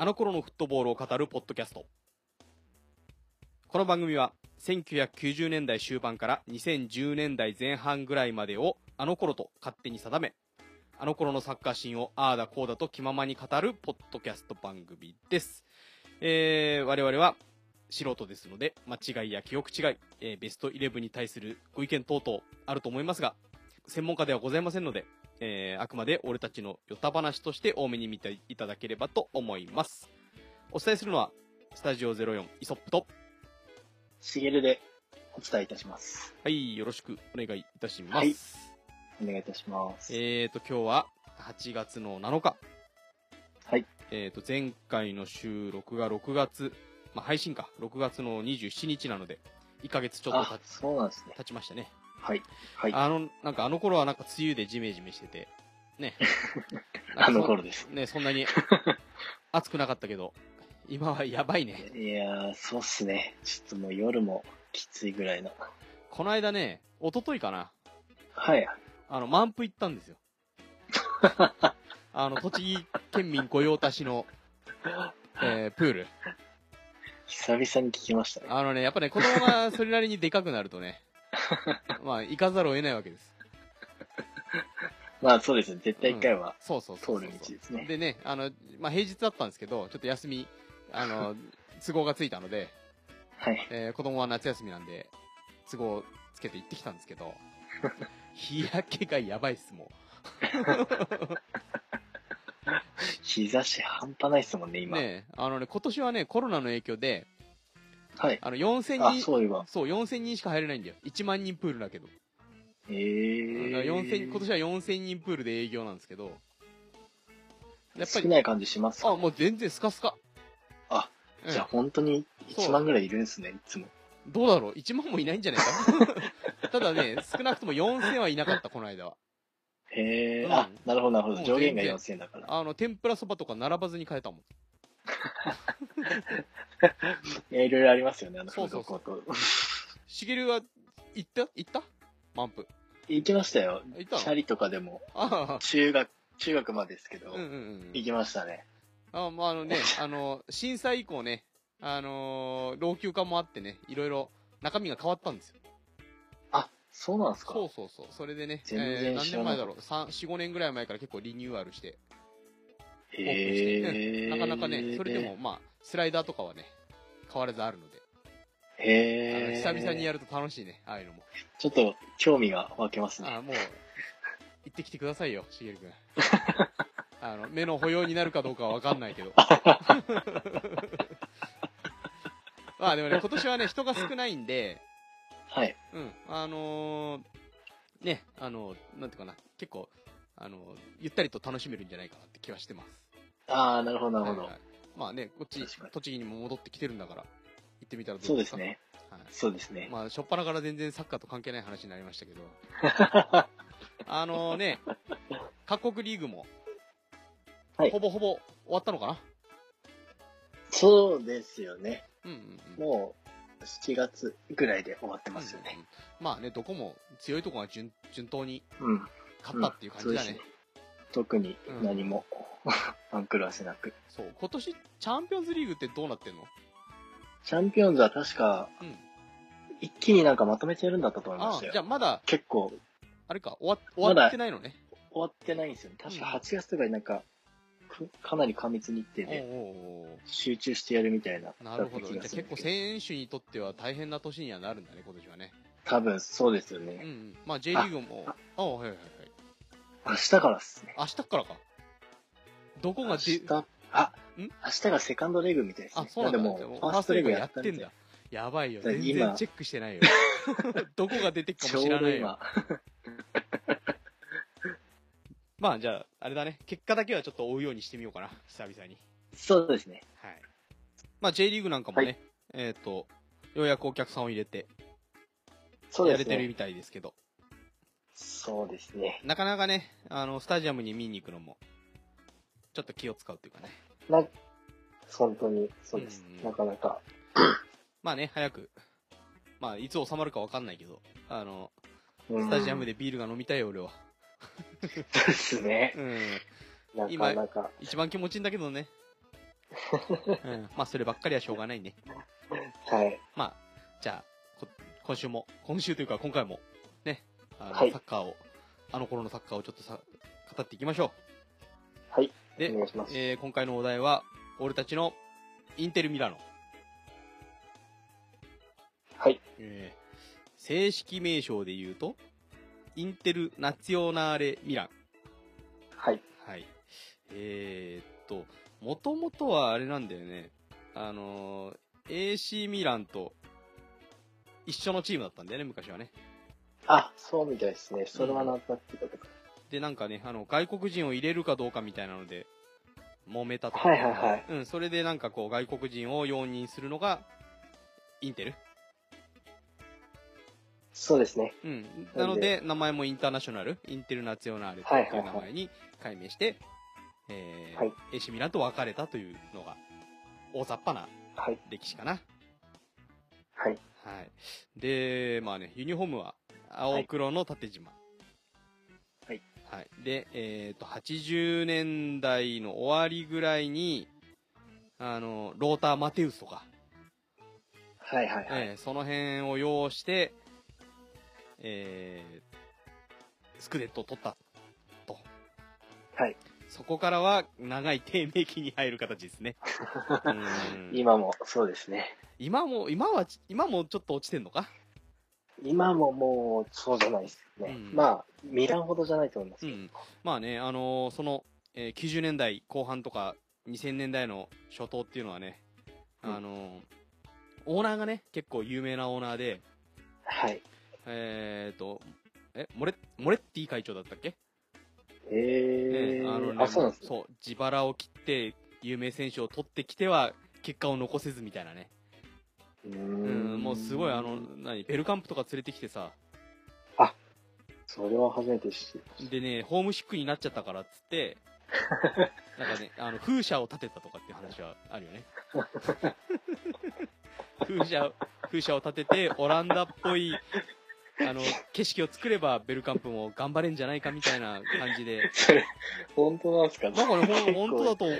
あの頃のフットボールを語るポッドキャスト。この番組は、1990年代終盤から2010年代前半ぐらいまでをあの頃と勝手に定め、あの頃のサッカーシーンをああだこうだと気ままに語るポッドキャスト番組です。えー、我々は素人ですので、間違いや記憶違い、えーベストイレブンに対するご意見等々あると思いますが、専門家ではございませんので、えーあくまで俺たちのヨタ話として多めに見ていただければと思います。お伝えするのは、スタジオ04イソップと、しげるでお伝えいたします。はい、よろしくお願いいたします。はいお願いいたします。えーと、今日は8月の7日。はい。えーと、前回の収録が6月、まあ、配信か、6月の27日なので、1ヶ月ちょっとあた、そうなんですね。経ちましたね。はい。はい。あの、なんかあの頃はなんか梅雨でジメジメしてて、ね。あその頃です。ね、そんなに 暑くなかったけど、今はやばいね。いやー、そうっすね。ちょっともう夜もきついぐらいの。この間ね、一昨日かな、はい。あの、満腹行ったんですよ。あの、栃木県民御用達の、えー、プール。久々に聞きましたね。あのね、やっぱね、子供がそれなりにでかくなるとね、まあ、行かざるを得ないわけです。まあそうですね。絶対一回はそうそうそうそう通る道ですね。でね、あの、まあ、平日だったんですけど、ちょっと休み、あの、都合がついたので、はい。えー子供は夏休みなんで、都合をつけて行ってきたんですけど、日焼けがやばいっす、も日差し半端ないっすもんね、う。今。ねあのね、今年はね、コロナの影響で、はい。あの、4000あ、人、そういえば。そう、4000人しか入れないんだよ。1万人プールだけど。えだから4000ー。今年は4000人プールで営業なんですけど、やっぱり、少ない感じしますか？あ、もう全然スカスカ。あ、うんじゃあ本当に1万ぐらいいるんですね、いつも。どうだろう ?1 万もいないんじゃないか ただね、少なくとも4000はいなかった、この間は。へえ、うんあ、なるほど、なるほど。上限が全然4000だから。あの、天ぷらそばとか並ばずに買えたもん。いろいろありますよね、あの、フードコート。しげるは、行った？行った？満腹。行きましたよ。行ったの？チャリとかでも、ああ、中学、中学までですけど、うんうんうん。行きましたね。あまあ、あのね、あの、震災以降ね、あのー老朽化もあってね、いろいろ中身が変わったんですよ。あ、そうなんですかそうそうそう。それでね、全然えー何知らなかった年前だろう、3、4、5年ぐらい前から結構リニューアルして、へえ。なかなかね、それでも、まあ、スライダーとかはね、変わらずあるので、へえ。久々にやると楽しいね、ああいうのも。ちょっと興味が湧けますね。あもう、行ってきてくださいよ、しげるくん。あの、目の保養になるかどうかはわかんないけど。まあでもね、今年はね、人が少ないんで、はい。うん、あのーね、あのなんていうかな、結構、あのゆったりと楽しめるんじゃないかなって気はしてます。ああ、なるほど、なるほどはい。はいまあね、こっち栃木にも戻ってきてるんだから、行ってみたらどそううでか？ですすね。はいそうですね。まあ、しょっぱなから全然サッカーと関係ない話になりましたけど、あのね、各国リーグも、はいほぼほぼ終わったのかな？そうですよね。うんうんうん。もう、7月ぐらいで終わってますよね。うんうんまあね、どこも強いところが順順当にうん。勝ったっていう感じだね。特に何も、番狂わせなく。そう今年、チャンピオンズリーグってどうなってんの？チャンピオンズは確か、うん。一気になんかまとめてやるんだったと思いまあしたよ。じゃあまだ、結構、あれか、終わ終わってないのね？終わってないんですよね。確かうん8月とかになんか、くかなり過密日程で集中してやるみたいな。なるほど。じゃ結構選手にとっては大変な年にはなるんだね、今年はね。多分そうですようんうね。ん。まあ J リーグも、ああ、はいはいはい。明日からですね。明日からか。どこ明がで日、、あ、ん？明日がセカンドレグみたいですね。あ、そうなんだ。でも、ファーストレグややってんだ。。やばいよ。全今然チェックしてないよ。どこが出てくかも知らないよ今。まあじゃあ、あれだね。結果だけはちょっと追うようにしてみようかな。久々に。そうですね。はい。まあ J リーグなんかもね、はいえっ、と、ようやくお客さんを入れて、そうですね。やれてるみたいですけど、そうですね。なかなかね、あの、スタジアムに見に行くのも、ちょっと気を使うっていうかね。な、本当に、そうですうん。なかなか。まあね、早く、まあ、いつ収まるかわかんないけど、あの、うんスタジアムでビールが飲みたいよ、俺は。そうですね。うん。なかなか。一番気持ちいいんだけどね。うん。まあ、そればっかりはしょうがないね。はい。まあ、じゃあ、こ今週も、今週というか今回も、ね、あの、はいサッカーを、あの頃のサッカーをちょっとさ、語っていきましょはい。う。でお、願いします。えー今回のお題は、俺たちのインテルミラノ。はい。えー正式名称で言うと、インテルナツィオナーレミラン。はい。はい。えーっと、もともとはあれなんだよね。あのー AC ミランと一緒のチームだったんだよね、昔はね。あ、そうみたいですね。それはなんとなく聞いたことで、なんかね、あの、外国人を入れるかどうかみたいなので、揉めたとか。はいはいはいうん、それでなんかこう、外国人を容認するのが、インテル？そうですね。うん。なので、名前もインターナショナル、インテルナツィオナーレという名前に改名して、えーはい AC ミランと別れたというのが、大雑把なはい。歴史かな。はい。はい。で、まあね、ユニフォームは青黒の縦縞。はい。はい。で、えっ、と、80年代の終わりぐらいに、あの、ローター・マテウスとか、はいはいはい。えーその辺を要して、えー、スクデットを取ったと。はい。そこからは長い低迷期に入る形ですね。うん今もそうですね。今も、今は、今もちょっと落ちてんのか？今ももうそうじゃないですね。うんまあ、ミランほどじゃないと思います。うん。まあね、あのーその、えー90年代後半とか2000年代の初頭っていうのはね、うんあのーオーナーがね、結構有名なオーナーで、はい。えーと、え、モレ、モレッティ会長だったっけ？えー、ねあのね、あ、そうなんですね。そう、自腹を切って、有名選手を取ってきては、結果を残せずみたいなね。うん、んもうすごい、あの、何、ベルカンプとか連れてきてさ、それは初めて知りでね、ホームシックになっちゃったからっつって、なんかね、あの、風車を建てたとかっていう話はあるよね。風車、風車を建てて、オランダっぽい、あの、景色を作れば、ベルカンプも頑張れんじゃないかみたいな感じで。それ、本当なんですか？なんかね、本当だと思う。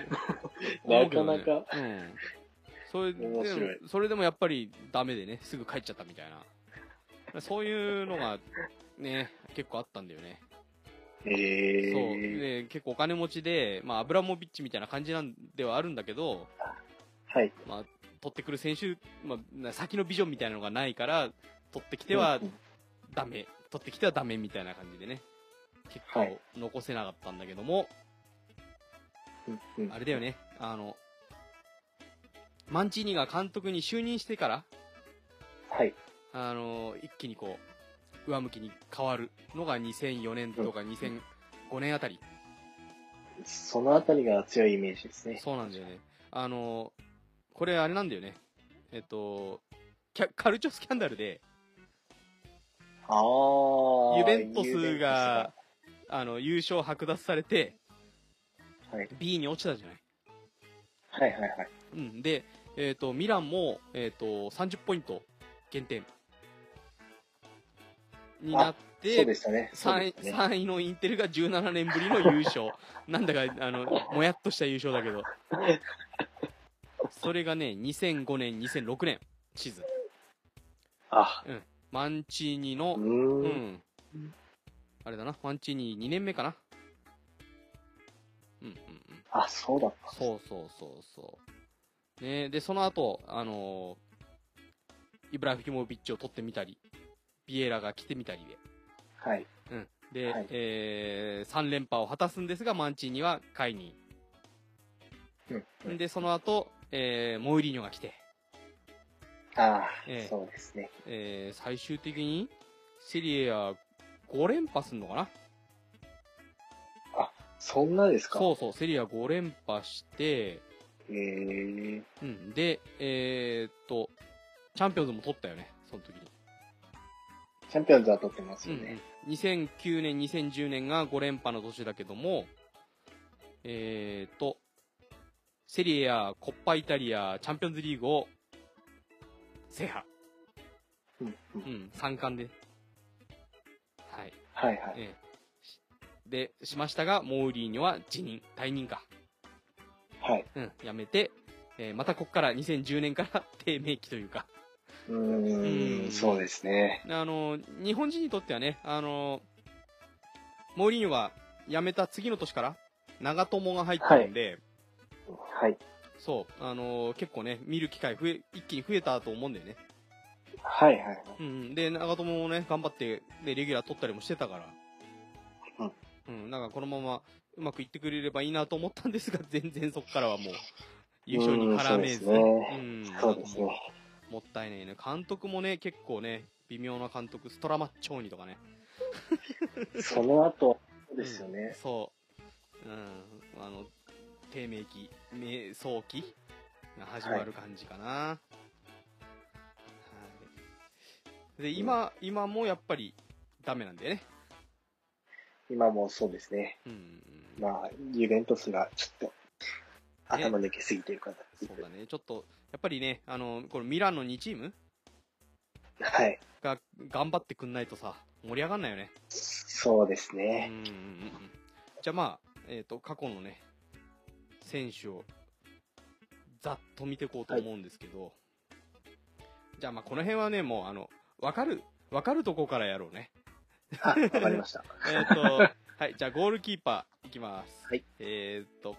なかなかうん。それでそれでもやっぱりダメでね、すぐ帰っちゃったみたいな。そういうのが、ね、結構あったんだよね。えそう。ー、で、結構お金持ちで、まあ、アブラモビッチみたいな感じなんではあるんだけど、はい。まあ、取ってくる選手、まあな、先のビジョンみたいなのがないから、取ってきてはうんダメ、取ってきてはダメみたいな感じでね、結果を残せなかったんだけども、うんうん。あれだよね、あの、マンチーニが監督に就任してから、はい。あの、一気にこう、上向きに変わるのが2004年とか2005年あたり。そのあたりが強いイメージですね。そうなんだよね。あの、これあれなんだよね。えっと、キャカルチョスキャンダルで、ああ。ユベントスが、あの、優勝剥奪されて、はい。B に落ちたじゃない。はいはいはい。うん。で、えっ、と、ミランも、えっ、と、30ポイント減点になっそうて、でしたね。そう3位でしたね。3位のインテルが17年ぶりの優勝。なんだか、あの、もやっとした優勝だけど。それがね、2005年、2006年シーズン。あ、マンチーニのう、ー。うんん。あれだな、マンチーニ2年目かな。うんうんうん。あ、そうだった。そうそうそうそう。ねで、その後、あのーイブラヒモビッチを取ってみたり、ビエラが来てみたりで、はい。うん。で、はいえー、3連覇を果たすんですが、マンチーニは解任。うん。で、その後、えー、モウリーニョが来て、ああ、ええそうですね。えー、最終的に、セリエは5連覇すんのかな？そんなですか？そうそう、セリア5連覇して、へえ。うん。で、えー、っと、チャンピオンズも取ったよね、その時に。チャンピオンズは取ってますうんよね。うん、2009年、2010年が5連覇の年だけども、えー、っと、セリエやコッパイタリア、チャンピオンズリーグを制覇。うんうんうん、3冠で。はい。はいはい。ええで、しましたが、モーリーニョは辞任、退任か。はい。うん、辞めて、えーまたここから2010年から 低迷期というか、うーん、そうですね。あの、日本人にとってはね、あの、モーリーニョが辞めた次の年から、長友が入ってるんで、はい。そう、あの結構ね、見る機会増え、一気に増えたと思うんだよね。はいはいはい。うん、で、長友もね、頑張って、で、レギュラー取ったりもしてたから、うん。うん、なんかこのままうまくいってくれればいいなと思ったんですが、全然そこからはもう、優勝に絡めず、うんそうです。もったいないね。監督もね、結構ね、微妙な監督、ストラマッチョーニとかね。その後、ですようんね。そう。うん。あの、低迷期、迷走期が始まる感じかな。はい。で、今、今もやっぱりダメなんだよね。今もそうですね。うん。まあ、ユベントスがちょっと、頭抜けすぎてるから。そうだね。ちょっと、やっぱりね、あの、このミランの2チームはい。が頑張ってくんないとさ、盛り上がんないよね。そうですうんね。うんうんうん。じゃあまあ、えっ、と、過去のね、選手を、ざっと見ていこうと思うんですけど、じゃあまあ、この辺はね、もう、あの、わかる、わかるとこからやろうね。あ、わかりました。えっ、と、はい、じゃあゴールキーパーいきます。はい。えっ、と、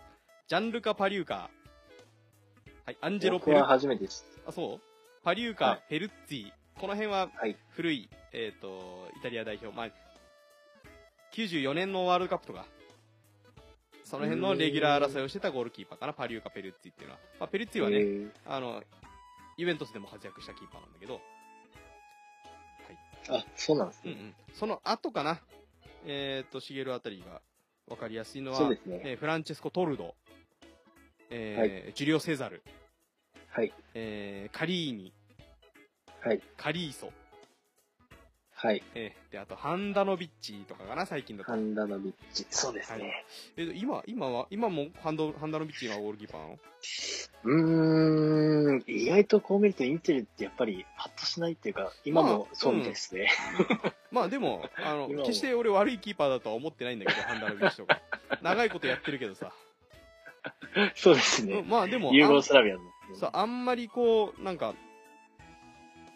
ジャンルカ・パリューカー。はい、アンジェロ・僕はペル初めてです。あ、そう？パリューカ、はいフェルッツィ。この辺ははい。古い、えっ、と、イタリア代表。まあ、94年のワールドカップとか、その辺のレギュラー争いをしてたゴールキーパーかな、パリューカ・ペルッツィっていうのは。まあ、ペルッツィはね、えーあの、ユベントスでも活躍したキーパーなんだけど、あ、そうなんですね。うんうん。その後かな、えっ、と、シゲルあたりが分かりやすいのは、そうですね。えーフランチェスコ・トルド、えージュリオ・セザル、はい。えーカリーニ、はい。カリーソ、はい。えーで、あと、ハンダノビッチとかかな、最近だとハ。ンダノビッチ。そうですね。えー今、今は、今もハンドハンダノビッチがゴールキーパーなの？うーん、意外とこう見るとインテルってやっぱりパッとしないっていうか、今まあもそうみたいですね。まあでも、あの 決して俺悪いキーパーだとは思ってないんだけど、ハンダノビッチとか。長いことやってるけどさ。そうですうんね。まあでも、ユーゴあんスラビアの。そうあんまりこう、なんか、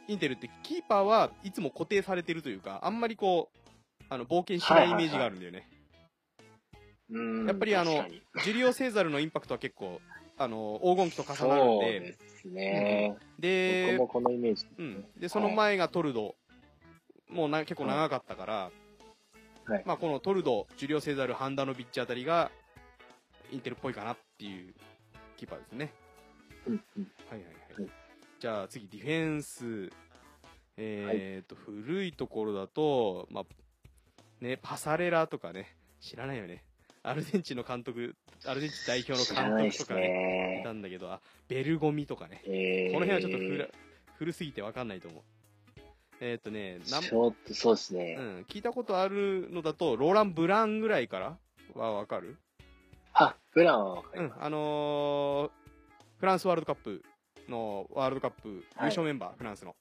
インテルってキーパーはいつも固定されてるというか、あんまりこう、あの、冒険しないイメージがあるんだよね。やっぱりあのジュリオ・セーザルのインパクトは結構、あの、黄金期と重なるんそうで、ですね。僕でも、このイメージ。うん。で、その前がトルド。もうな結構長かったから、はいまあこのトルド、ジュリオ・セーザル、ハンダノビッチあたりが、インテルっぽいかなっていうキーパーですね。はい。はいじゃあ次、ディフェンス。えーと、古いところだと、まあ、ね、パサレラとかね、知らないよね。アルゼンチンの監督、アルゼンチン代表の監督とかね、いね。たんだけど、あ、ベルゴミとかね。えーこの辺はちょっと古,、古すぎてわかんないと思う。えーっとね、ちょっとそうですね。うん、聞いたことあるのだと、ローラン・ブランぐらいからはわかる？あ、ブランはわかりうんま、あのーフランスワールドカップのワールドカップ優はい勝メンバー、フランスの。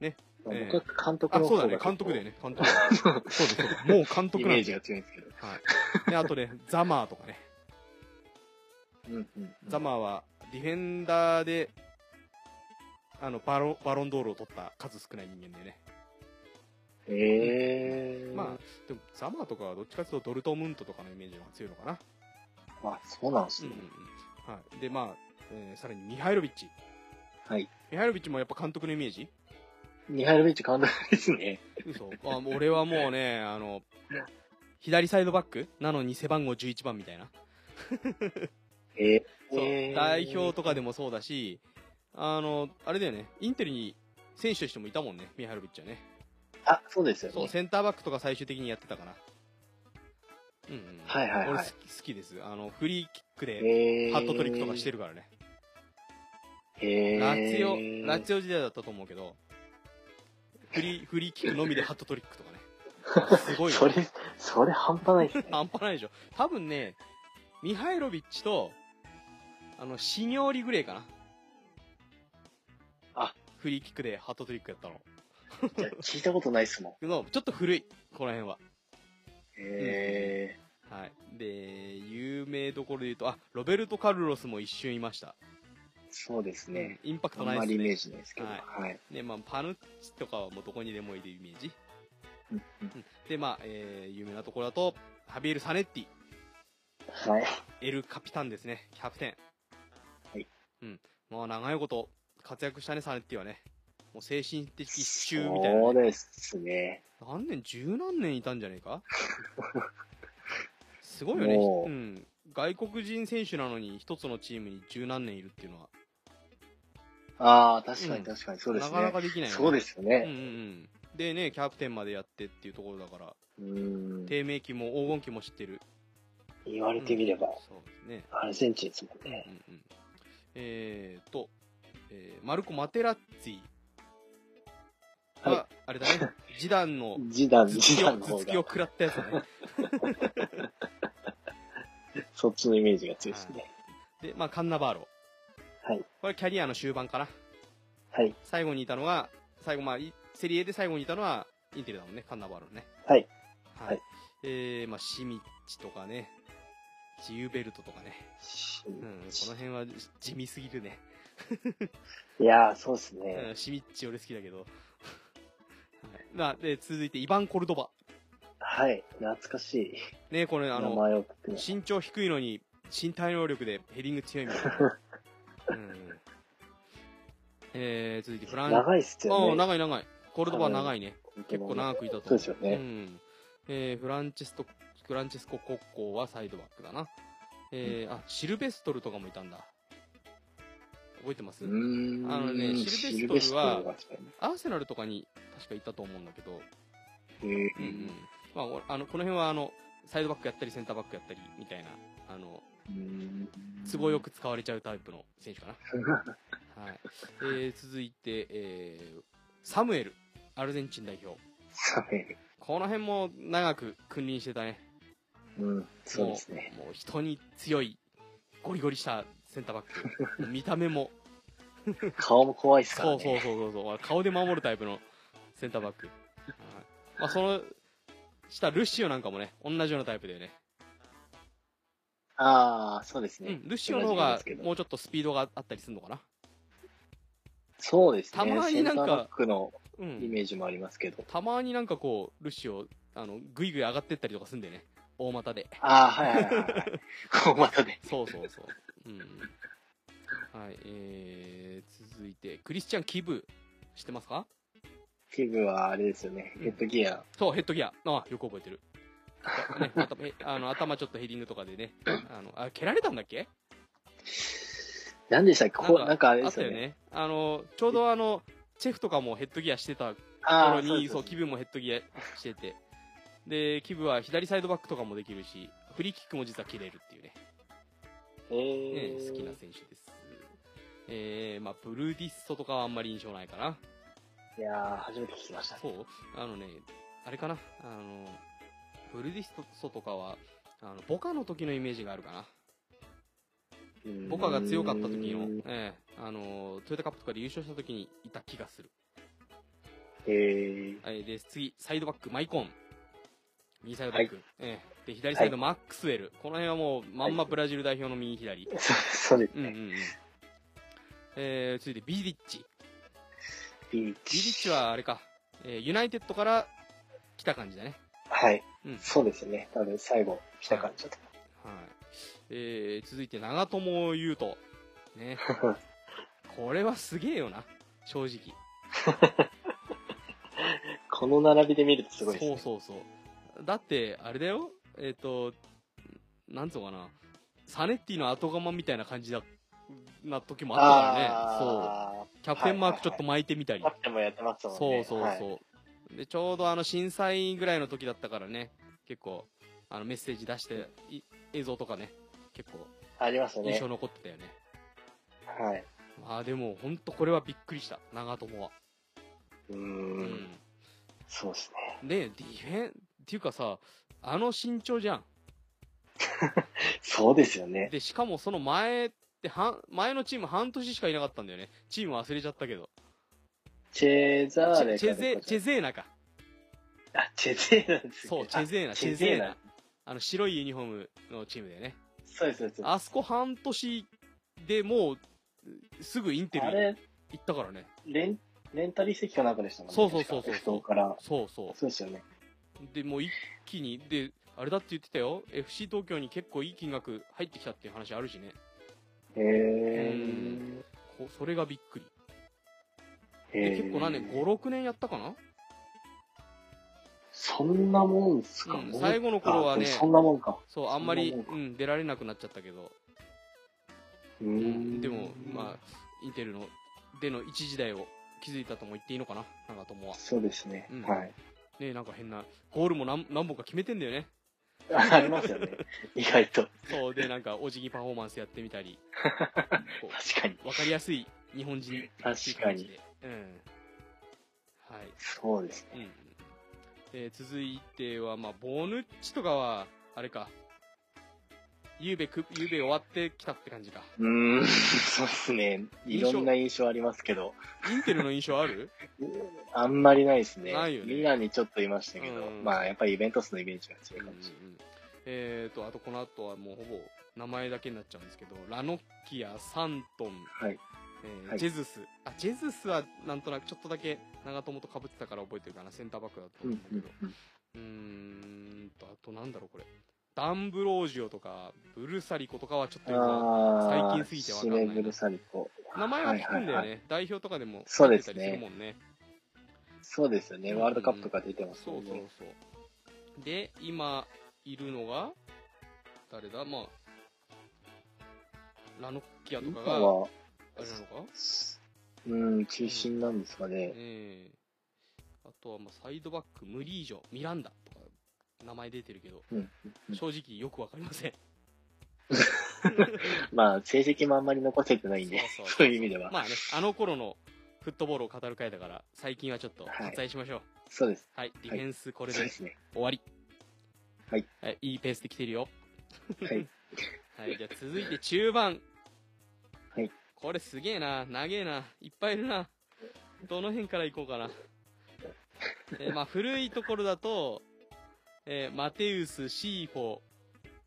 す。ええ僕は監督あ、のそうだね、方が監督だよね、監督。そうです、そうです。もう監督イメージなんですよ。が強いんですけど。はい。で、あとね、ザマーとかね。うんうん。ザマーはディフェンダーで、あの、バロバロンドールを取った数少ない人間でね。えー。まあ、でもザマーとかはどっちかというとドルトムントとかのイメージが強いのかな。あ、そうなんですねうんうん。うん。はい。で、まあ、えーさらにミハイロビッチ。はい。ミハイロビッチもやっぱ監督のイメージ？ミハイロビッチ監督ですね。嘘。あ俺はもうね、あの、左サイドバックなのに背番号11番みたいな。えー。そう、えー代表とかでもそうだし、あの、あれだよね、インテルに選手としてもいたもんね、ミハイロビッチはね。あ、そうですよそう、ね。センターバックとか最終的にやってたかな。うんうん。はいはいはい俺好きです。あの、フリーキックでえー。ハットトリックとかしてるからね。へー。ラツィオ、ラツィオ時代だったと思うけど、フリー、フリーキックのみでハットトリックとかね。すごいよ。それ、それ半端ないですね。半端ないでしょ。多分ね、ミハイロビッチと、あの、シニョーリグレーかな。あ、フリーキックでハットトリックやったの。いや聞いたことないっすもん。のちょっと古い、この辺は。へはい。で、有名どころで言うと、あ、ロベルト・カルロスも一瞬いました。そうですね。うんインパクあんトないですねまりイメー。ジないですけど。ははい。ね、まあ、パヌッチとかはもうどこにでもいるイメージ。うんうんで、まあ、えー、有名なところだと、ハビエル・サネッティ、はい。エル・カピタンですね、キャプテン。はい。うん。まあ、長いこと活躍したね、サネッティはね。もう精神的支柱みたいな、ね。そうですね。何年、十何年いたんじゃねえか？すごいよね。うん。外国人選手なのに一つのチームに十何年いるっていうのは、ああ、確かうんに確かに、そうですね。なかなかできないよね。そうですようんうんね。うん。でね、キャプテンまでやってっていうところだから。低迷期も黄金期も知ってる。言われてみれば、そうですね。アルゼンチンですもんうんうんね。うん。えーと、えーマルコ・マテラッツィは、はあれだね、ジダンの ジダン、ジダンの方が、頭突きを食らったやつだね。そっちのイメージが強いですね。で、まあ、カンナバーロ。はい。これキャリアの終盤かな。はい。最後にいたのが、最後、まあ、いセリエで最後にいたのは、インテルだもんね、カンナバーロね。はい。はい。はいえー、まあ、シミッチとかね、ジユベルトとかね。うん、この辺は地味すぎるね。いやー、そうですうねん、。シミッチ俺好きだけど。はい。まあ、で、続いて、イバン・コルドバ。はい。懐かしい。ね、これ、あ名の、前を聞くの。身長低いのに、身体能力でヘディング強いみたいな。うん。えー、続いて、フラン、長いっすよね。長い長い。コルドバは長いね。結構長くいたと思そうですよねん。えー、フランチェスト、フランチェスコ・コッコーはサイドバックだな。えー、あ、シルベストルとかもいたんだ。覚えてます？うーん。あのねシシルベストルはアーセナルとかに確かいたと思うんだけど、へーうんうん。まあお、あの、この辺はあの、サイドバックやったりセンターバックやったりみたいな、あの、うーん都合よく使われちゃうタイプの選手かな。はい。えー、続いて、えー、サムエル、アルゼンチン代表。はいこの辺も長く君臨してたね。うん、そうですね。もう人に強い、ゴリゴリしたセンターバック。見た目も、顔も怖いっすからそうそうね。そうそうそう、顔で守るタイプのセンターバック。はいまあ、その、下、ルシオなんかもね、同じようなタイプだよね。ああ、そうですね。うん、ルシオの方がもうちょっとスピードがあったりするのかな。そうですね。たまになんかのうイん。メージもありますけど。たまになんかこう、ルシオ、あの、ぐいぐい上がってったりとかすんでね。大股で。ああ、はいはいはいはい。こうまたで。そうそうそう。うん。はい、えー、続いて、クリスチャン・キブ、知ってますか？キブはあれですよね。うんヘッドギア。そう、ヘッドギア。あよく覚えてる。ね、頭へあの頭ちょっとヘディングとかでね。あの、あ、蹴られたんだっけ？何でしたっけ？こう、なんかあれですよね。あったよね。あの、ちょうどあの、チェフとかもヘッドギアしてた頃に、そう、そうキブもヘッドギアしてて。で、キブは左サイドバックとかもできるし、フリーキックも実は蹴れるっていうね。えねー、好きな選手です。えー、まあ、ブルーディッソとかはあんまり印象ないかな。いやー、初めて聞きました。そう？あのね、あれかな？あの、ブルーディッソとかは、あの、ボカの時のイメージがあるかな。ボカが強かった時の、ええあの、トヨタカップとかで優勝した時にいた気がする。えー、はい、で、次、サイドバック、マイコン。右サイドバック。ええで、左サイド、マックスウェル。この辺はもう、まんまブラジル代表の右左。そそうですね。うんうんうん。えー、続いて、ビリッチ。ビービリッチ。チはあれか、えーユナイテッドから来た感じだね。はい。うん。そうですよね。多分最後来た感じだと。はい。えー、続いて、長友佑都。ね。これはすげえよな。正直。この並びで見るとすごいですね。そうそうそう。だって、あれだよ。えっ、と、なんつうのかな。サネッティの後釜みたいな感じだ、な時もあったからね。そう。あキャプテンマークちょっと巻いてみたり。ーキャプテンもやってますもんそうね。そうそう。はいで、ちょうどあの震災ぐらいの時だったからね、結構、あのメッセージ出して、い映像とかね、結構ありますよね印象。残ってたよね。はい。まあでも、ほんとこれはびっくりした、長友は。うー。うんそうですね。で、ディフェン、っていうかさ、あの身長じゃん。そうですよね。で、しかもその前って、は前のチーム半年しかいなかったんだよね。チーム忘れちゃったけど。チェザーレチェチェゼ、チェェゼーナか。あ、チェゼーなんですねそう、チェゼーナ、あチェゼーナ。。あの、白いユニフォームのチームだよね。そうです、そうです。あそこ半年でもう、すぐインテル行ったからね。レン、レンタル移籍かなんかでしたもんね。そうそうそうそう確か F 党から。そうそそうですよね。う。で、もう一気に、で、あれだって言ってたよ。FC 東京に結構いい金額入ってきたっていう話あるしね。へー。こそれがびっくり。結構何年 ?5、6年やったかな？そんなもんすか、うん最後の頃はねそんなもんか。そう、あんまり、うん、出られなくなっちゃったけど。うんん。でも、まあ、インテルの、での一時代を築いたとも言っていいのかな？長友は。そうですね。うんはい。ねなんか変な、ゴールも何何本か決めてんだよね。ありますよね。意外と。そう、で、なんか、お辞儀パフォーマンスやってみたり、こ確かに。う、わかりやすい日本人確かに。うん。はい。そうですね。うん。えー続いては、まあ、ボヌッチとかは、あれか、ゆうべく、ゆうべ終わってきたって感じか。うーん、そうですね。いろんな印象ありますけど、インテルの印象ある？あんまりないですね。ないよねミランにちょっといましたけど、うんまあやっぱりイベントスのイメージが強いかもしれない。えーと、あとこの後はもうほぼ名前だけになっちゃうんですけど、ラノッキア、サントン、はい。えーはいジェズス。あ、ジェズスはなんとなくちょっとだけ長友と被ってたから覚えてるかな。センターバックだとうん思うんだけど。うんと、あとなんだろうこれ。ダンブロージオとか、ブルサリコとかはちょっと最近すぎてわかんないなシネブルサリコ。名前は聞くんだよね。はいはいはい代表とかでもそうですね。そうですよね。うんワールドカップとか出てますそうそうもんね。そう。で、今いるのが、誰だ？まあ、ラノッキアと今かが、は、あれなのか？うん、中心なんですかね。ええあとは、まあ、サイドバック、ムリージョ、ミランダとか、名前出てるけど、うんうん正直よくわかりません。まあ、成績もあんまり残せてないんで、そうそうそういう意味では。まあね、あの頃のフットボールを語る回だから、最近はちょっと割愛しましょう。そうです。はい、ディフェンスこれでそうですね。終わり。はい。いいペースで来てるよ。はい。はい、じゃあ続いて中盤。はい。これすげえな、長えな、いっぱいいるな。どの辺から行こうかな。えーまあ古いところだと、えーマテウス、シーフォ、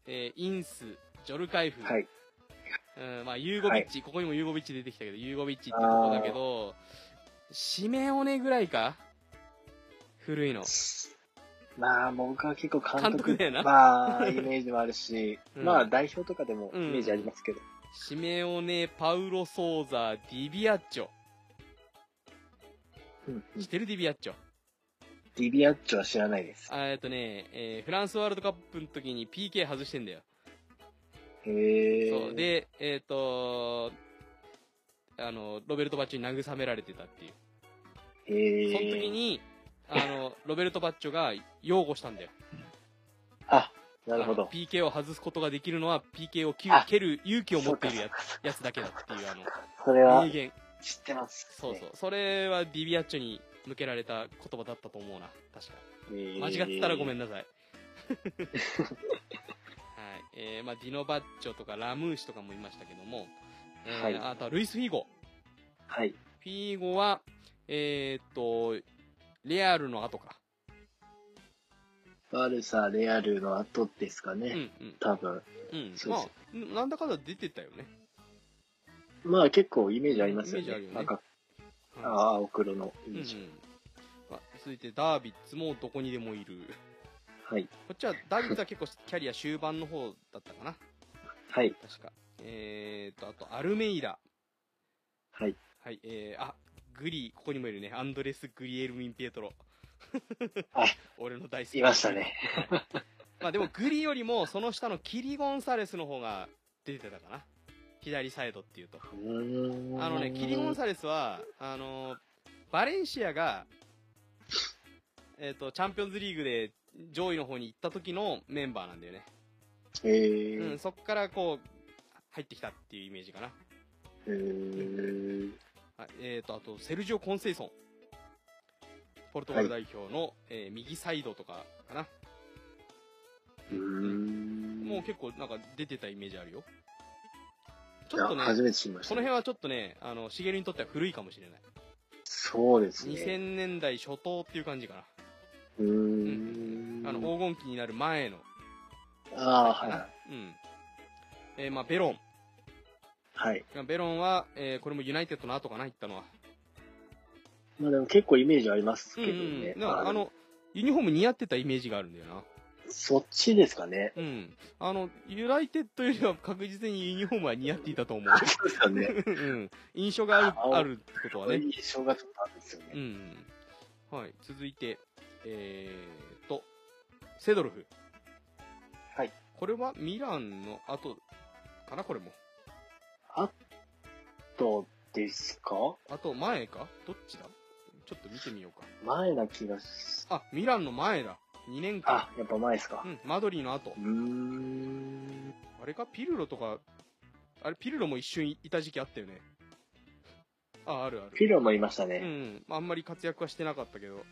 えーインス、ジョルカイフ、はい。うん、まあユーゴビッチ、ここにもユーゴビッチ出てきたけど、ユーゴビッチってとこだけど、シメオネぐらいか？古いの。まあ、僕は結構監督監督だよなまあ、イメージもあるし、うんまあ、代表とかでもイメージありますけど。シメオネ、パウロ・ソーザ、ディビアッチョ。うんうん知ってるディビアッチョ？ディビアッチョは知らないです。あえっとね、えーフランスワールドカップの時に PK 外してんだよ。へえ。そう。で、えっ、とあの、ロベルト・バッチョに慰められてたっていう。へえ。その時に、あの、ロベルト・バッチョが擁護したんだよ。あ、なるほど。PK を外すことができるのは PK を蹴る勇気を持っているやそうかそうかやつだけだっていう、あの、それは名言。知ってます、そうそう。それはディビアッチョに向けられた言葉だったと思うな。確か。う。へー間違ってたらごめんなさい。はい。えー、まあ、ディノバッチョとかラムーシとかもいましたけども、えーはいあとはルイス・フィーゴ。はい。フィーゴは、えーっと、レアルの後か。バルサ、レアルの後ですかうん、ね。うん。多分。うん。そうまあ、なんだかんだ出てたよね。まあ結構イメージありますよね。イメージあるよねなんか、うんああ、青黒のイうんうんメージ。まあ、続いてダービッツもどこにでもいる。はい。こっちは、ダービッツは結構キャリア終盤の方だったかな。はい。確か。えーと、あと、アルメイラ。はい。はい、えー、あ、グリー、ここにもいるね。アンドレス・グリエルミン・ピエトロ。あ俺の大好きいましたね。まあでも、グリよりも、その下のキリゴンサレスの方が出てたかな。左サイドっていうと。あのね、キリゴンサレスは、あのーバレンシアが、えっ、と、チャンピオンズリーグで上位の方に行った時のメンバーなんだよね。へえうん、そっからこう、入ってきたっていうイメージかな。へーはい、えっ、と、あと、セルジオ・コンセイソン。ポルトガル代表の、えー右サイドとかかな。うーん。もう結構なんか出てたイメージあるよ。ちょっとね、初めて知りました、この辺はちょっとね、あの、しげるにとっては古いかもしれない。そうですね。2000年代初頭っていう感じかな。うーん。あの、黄金期になる前のああ、はい。うん。えーまあ、ベロン。はい。ベロンは、えーこれもユナイテッドの後かな、行ったのは。まあでも結構イメージありますうんけどね。うん。だからあの、ユニフォーム似合ってたイメージがあるんだよな。そっちですかね。うん。あの、ユナイテッドよりは確実にユニフォームは似合っていたと思う。そうですよね。うん。印象がある、ああるってことはね。印象がちょっとあるんですようね。んうん。はい。続いて、えーと、セドルフ。はい。これはミランの後かな、これも。どうですか？あと前か？どっちだ？ちょっと見てみようか。前な気がし、あ、ミランの前だ。2年間。あ、やっぱ前ですかう。ん、マドリーの後う。ーん。あれか？ピルロとか、あれ、ピルロも一瞬いた時期あったよね。あ、あるある。フィロもいましたうんうね。ん。あんまり活躍はしてなかったけど。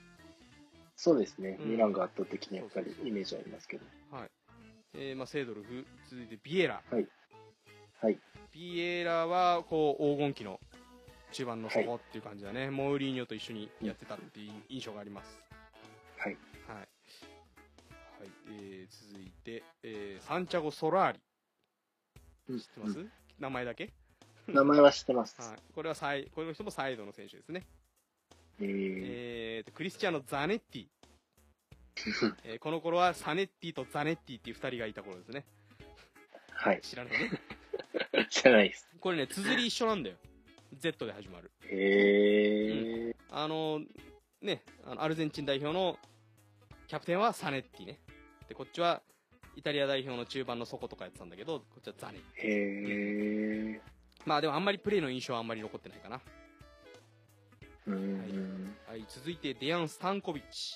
そうですね。うんミランが圧倒的にやっぱりイメージありますけど。はい。えー、まあ、セードルフ、続いてビエラ。はい。はい。ビエラは、こう、黄金期の中盤の底っていう感じだね。モーリーニョと一緒にやってたっていう印象があります。はい。はい。はい。えー、続いて、えー、サンチャゴ・ソラーリ。うん知ってます、名前だけ？名前は知ってます。はい。これはサイ、この人もサイドの選手ですね。えー、えーと、クリスチャーノ・ザネッティ。えーこの頃はサネッティとザネッティっていう二人がいた頃ですね。はい。知らないね。知らないです。これね、綴り一緒なんだよ。Z で始まる。えー、あの、ね、あのアルゼンチン代表のキャプテンはサネッティね。で、こっちはイタリア代表の中盤の底とかやってたんだけど、こっちはザネッティ。えー、まあでもあんまりプレーの印象はあんまり残ってないかな。うーん。はい、続いてデヤン・スタンコビッチ。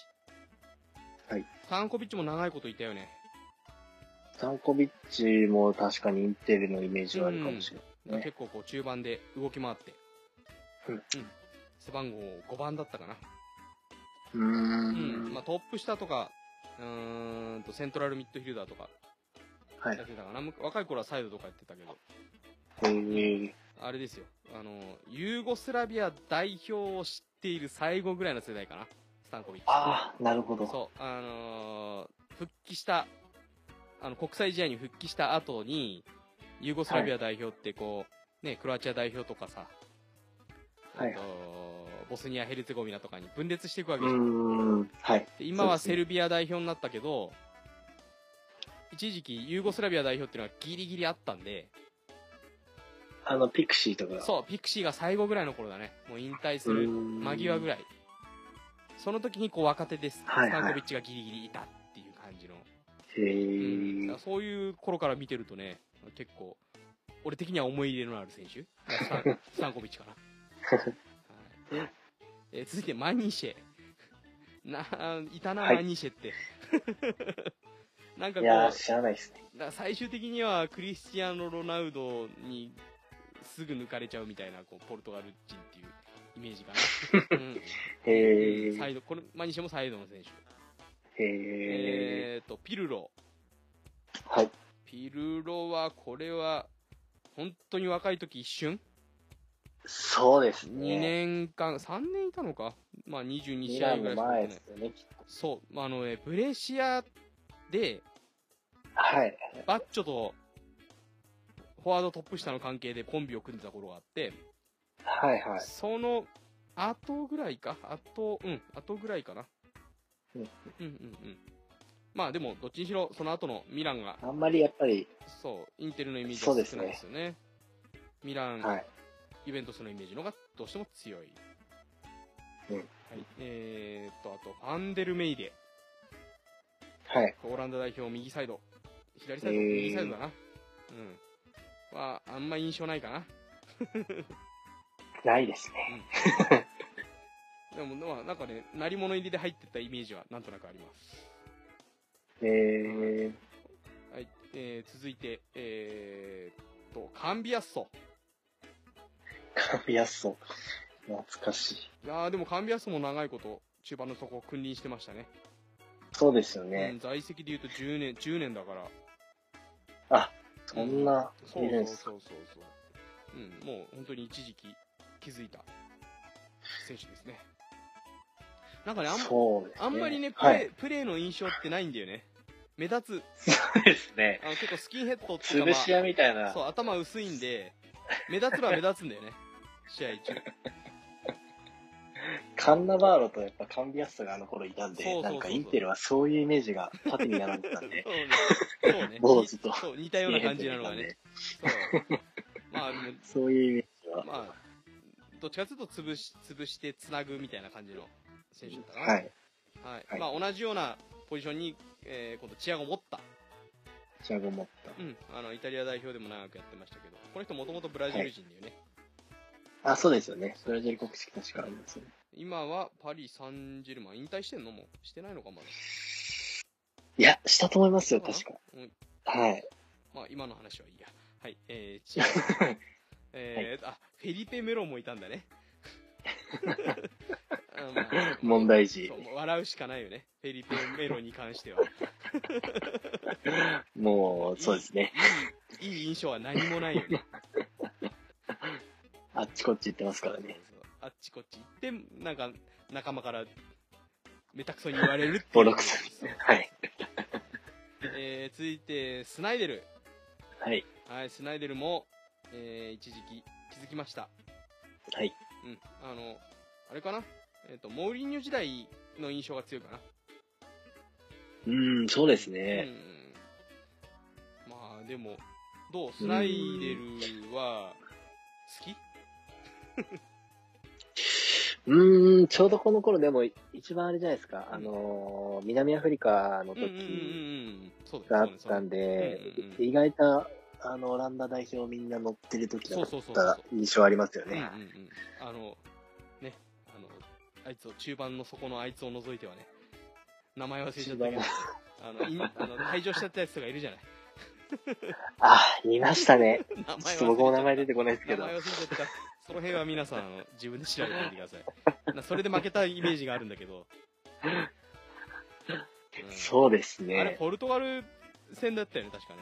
はい。スタンコビッチも長いこといたよね。スタンコビッチも確かにインテルのイメージがあるかもしれない。ね結構こう中盤で動き回って。うん背番号5番だったかな。うん。ん。まあトップ下とか、うーんとセントラルミッドフィルダーとかはいやっ。てたかな。む若い頃はサイドとかやってたけど。えー、あれですよ。あの、ユーゴスラビア代表を知っている最後ぐらいの世代かな。スタンコビッチ。ああ、なるほど。そう、あのー復帰した、あの、国際試合に復帰した後に、ユーゴスラビア代表ってこう、ね、クロアチア代表とかさ、はいとボスニア・ヘルツェゴビナとかに分裂していくわうけですよ。ーん。はい。で今はセルビア代表になったけど、一時期ユーゴスラビア代表っていうのはギリギリあったんで、あの、ピクシーとか。そう、ピクシーが最後ぐらいの頃だね。もう引退する間際ぐらい。その時にこう若手です。はいはいスタンコビッチがギリギリいたっていう感じの。へうん。そういう頃から見てるとね、結構、俺的には思い入れのある選手？スタンコビッチかな。はい えー続いてマニシェ。な、いたな、はいマニシェって。なんかこ、いう知らないですね。だ最終的にはクリスチアーノ・ロナウドにすぐ抜かれちゃうみたいな、こう、ポルトガル人っていうイメージかな。うんへー。サイド、これ、マニシェもサイドの選手。へえーと、ピルロ。ー。はい。ピルロは、これは、本当に若い時一瞬？そうです ?2 ね。年間、3年いたのか？まあ22ミ試合ぐらいですよね、きっと。そう、あのね、ブレシアで、はい。バッチョと、フォワードトップ下の関係でコンビを組んでた頃があって、はいはい。その後ぐらいか？後、うん、後ぐらいかな。うんうんうんうん。まあでも、どっちにしろ、その後のミランが、あんまりやっぱり、そう、インテルのイメージが少ないですよね。ミラン、はい。ユベントスのイメージの方がどうしても強い。うんはい。えーっと、あと、ファンデルメイデ。はい。オランダ代表右サイド。左サイド、えー右サイドだな。うん。は、あんま印象ないかな。ないですね。でも、まあ、なんかね、鳴り物入りで入ってったイメージはなんとなくあります。えー、はい。えー、続いて、えーっと、カンビアッソ。カビアッソ。懐かしい。いやーでもカンビアッソも長いこと、中盤の底を君臨してましたね。そうですようんね。、在籍で言うと10年、10年だから。あ、そんな、そうんそうそうそうそう。うん、もう本当に一時期気づいた選手ですね。なんかね、あん,、ね。あんまりねプレー、はい。プレーの印象ってないんだよね。目立そうですねつ。あの結構スキンヘッドっていうか、潰し屋みたいな。そう、頭薄いんで、目立つのは目立つんだよね。試合中。カンナバーロとやっぱカンビアストがあの頃いたんで、なんかインテルはそういうイメージが縦に並んでたんで、そうね。ね。とそう、似たような感じなのがね。そう。まあ、そういうイメージは。まあ、どっちかというと潰し、潰して繋ぐみたいな感じの選手だったかな。はい。はい。はいまあ、同じようなポジションに、えー、今度チアゴ持った。チアゴ持った。うん。あの、イタリア代表でも長くやってましたけど、この人もともとブラジル人だよね。あ、そうですよね。ブラジル国籍確かありますよね。今はパリ・サンジェルマン引退してんの？もうしてないのかまだ。いや、したと思いますよ、確か。うんはい。まあ、今の話はいいや。はい。えー、チアゴ。えー、あ、フェリペ・メロもいたんだね。問題児笑うしかないよね。フェリペ・メロに関しては。もう、そうですね。いい。いい印象は何もないよね。あっちこっち行ってますからね。そうそうあっちこっち行って、なんか、仲間から、めたくそに言われる。ボロクソにはい。えー、続いて、スナイデル。はい。はい、スナイデルも、えー、一時期気づきました。はい。うん。あの、あれかな？えっ、と、モーリーニョ時代の印象が強いかな。うーん、そうですうね。ん。まあ、でも、どうスナイデルは、好き？うーん、ちょうどこの頃でも一番あれじゃないですか。あのー、南アフリカの時があったんで意外と、あの、オランダ代表みんな乗ってる時だった印象ありますよね、あの、あいつを、中盤の底のあいつを除いてはね、名前忘れちゃったけど、あの、いんあの退場しちゃったやつとかいるじゃない？あ、いましたね。名前僕も名前出てこないですけど名前。忘れちゃったから、その辺は皆さん、あの自分で調べてみてください。なそれで負けたイメージがあるんだけど。うんそうですあれ、ね。ポルトガル戦だったよね、確かね。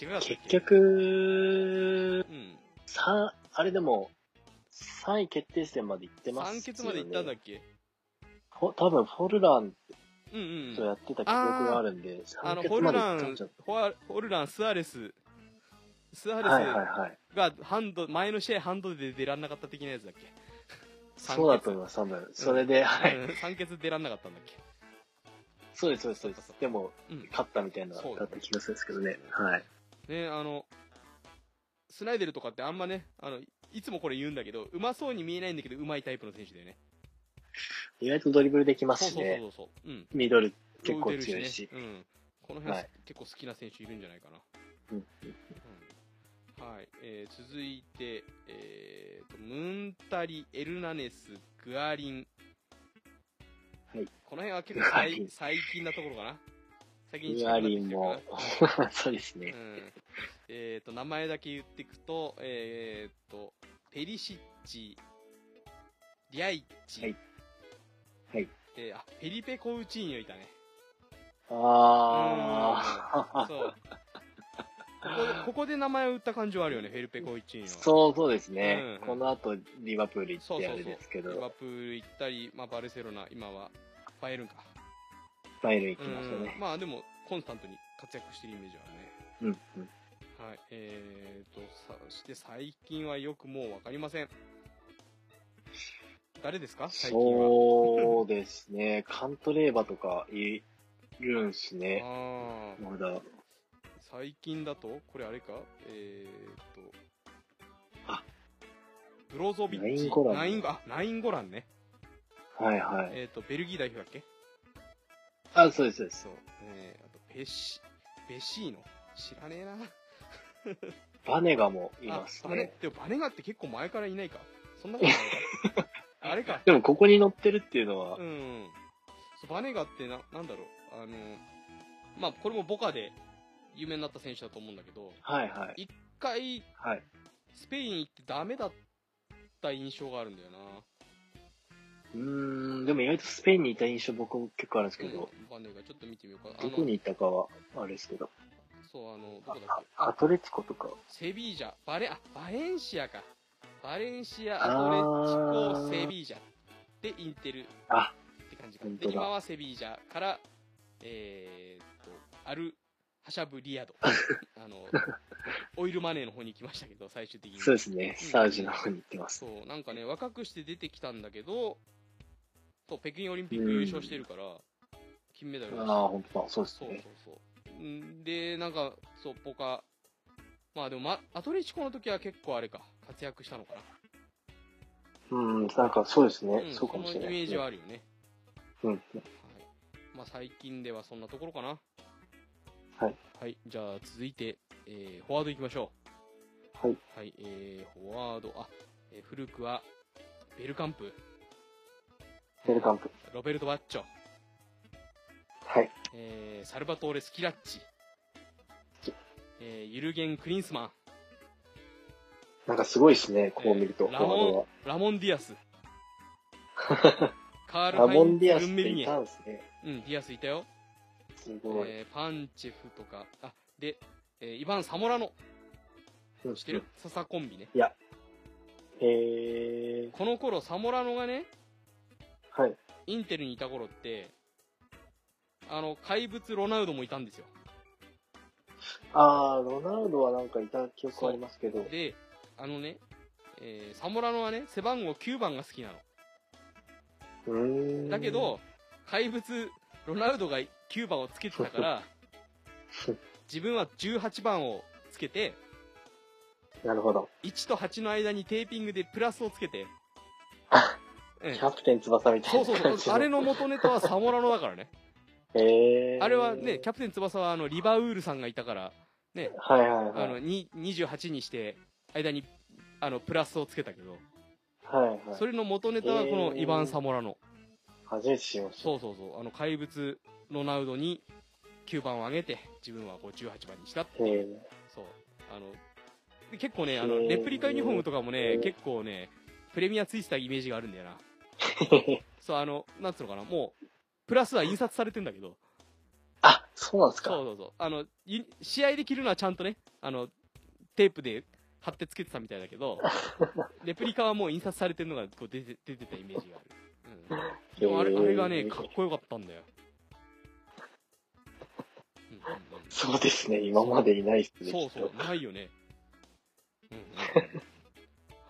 違かったっけ？結、局、うん。さ、あれでも、3位決定戦まで行ってますよね。三決まで行ったんだっけ？ほ多分、フォルランうんうん。とやってた記憶があるんで、あの、3ホル決までラン行ったんじゃ、フォルラン、スアレス、スアレスはいはいはい。がハンド、前の試合ハンドで出らんなかった的なやつだっけ？そうだと思います、多分。それで、はい。うん三決出らんなかったんだっけ？そうです、そうです、そうです。でも、うん。勝ったみたいな、だそうだねった気がするんですけどね。はい。ね、あの、スナイデルとかってあんまね、あの、いつもこれ言うんだけど、うまそうに見えないんだけど、うまいタイプの選手だよね。意外とドリブルできまそうそうすしね。そうそう。うん。ミドル結構強いし。ねうん。この辺、はい結構好きな選手いるんじゃないかな。うんうんはい。えー、続いて、えーと、ムンタリ、エルナネス、グアリン。はい。この辺は結構最最近なところかな。最近グアリンも そうですね。うん。えーと、名前だけ言っていくと、えーと、ペリシッチ、リャイチ、はいはい。えーあ、フェリペ・コウチーニョいたね。あそう。ここで、ここで名前を打った感じはあるよね、フェルペコイチーニー。は。そうそうですねうん。この後、リバプール行ってあそうそうそうれですけリバど、プール行ったり、まあ、バルセロナ、今は、バイエルンか。バイエルン行きうましたねん。まあ、でも、コンスタントに活躍してるイメージはね。うん。うん。はい。えーと、そして最近はよくもうわかりません。誰ですか？最近は。そうですね。カントレーバとかいるんすね。ああ、まだ。最近だと、これあれか？えーと、あブロゾビッチ。ナインゴランナインゴあ、ナインゴランね。はいはい。えーと、ベルギー代表だっけ？あ、そうです、そうです。そう。えー、あと、ペシ、ベシーノ？知らねえな。バネガもいますあ、バネね。、でもバネガって結構前からいないか。そんなことないか。あれか。でもここに乗ってるっていうのはう、ん。そうバネガってな、なんだろう。あの、まあ、これもボカで有名になった選手だと思うんだけど、はいはい。一回、はい。スペイン行ってダメだった印象があるんだよな。うーん、でも意外とスペインにいた印象僕も結構あるんですけど、うん、バネガ、ちょっと見てみようか。どこにいたかはあれですけど、そう、あの、どこだっけ？あアトレティコとか。セビージャ、バレ、あ、バレンシアか。バレンシア、アトレチコ、セビージャ。で、インテルっあ、て感じか。で、今はセビージャからえー、っと、アル・ハシャブリアド。あの、オイルマネーの方に行きましたけど、最終的に。そうですね。サウジの方に行ってます。そう、なんかね、若くして出てきたんだけど、そう、北京オリンピック優勝してるから、金メダルああ、本当だ。そうですそうそうね。そう。んで、なんか、そう、ポカ、まあでも、ま、アトレチコの時は結構あれか、活躍したのかな。うん、なんかそうですね。んそうかもしれないね。そのイメージはあるよね。うん。はい。まあ最近ではそんなところかな。はい。はい。じゃあ続いて、えー、フォワード行きましょはい。う。はい。えー、フォワード、あ、えー古くは、ベルカンプ、ベルカンプ。ロベルト・バッジョ、はい。えー、サルバトーレ・スキラッチ、えー、ユルゲン・クリンスマン、なんかすごいですね。こう見ると、えーフォワードは。ラモン・ディアス、カール・ハインツ・ルンメニゲ、ラモン・ディアスいたんですね。うん、ディアスいたよ。すごい。えー、パンチェフとか、あ、で、えー、イバン・サモラノ、うん知ってる？ササコンビね。へえこの頃、サモラノがね、ー。はい。インテルにいた頃って、あの、怪物ロナウドもいたんですよ。あー、ロナウドはなんかいた記憶ありますけど。で、あのね、えーサモラノはね、背番号9番が好きなの。だけ、ど、怪物ロナウドが9番をつけてたから、自分は18番をつけて、なるほど。1と8の間にテーピングでプラスをつけて、キャプテン翼みたいそうそうそう。あれの元ネタはサモラノだからね。あれはね、キャプテン翼はあの、リバウールさんがいたから、ね、はいはいはい。あの、に28にして、間に、あの、プラスをつけたけど、はいはい。それの元ネタはこのイバン・サモラノ。初めて知りました。そうそうそう。あの、怪物ロナウドに9番を上げて、自分はこう18番にしたっていう。そう。あの、で結構ね、あの、レプリカユニフォームとかもね結構ね、プレミアついてたイメージがあるんだよな。そう、あの、なんつうのかな、もう、プラスは印刷されてんだけど、あ、そうなんですか。そうそうそう。あの、ゆ試合で着るのはちゃんとね、あの、テープで貼ってつけてたみたいだけど、レプリカはもう印刷されてるのがこう出て出てたイメージがある。うん。でもあれ、あれがね、かっこよかったんだよ。うんうんうんそうですね。今までいないっすね。そうそうないよね。うんうん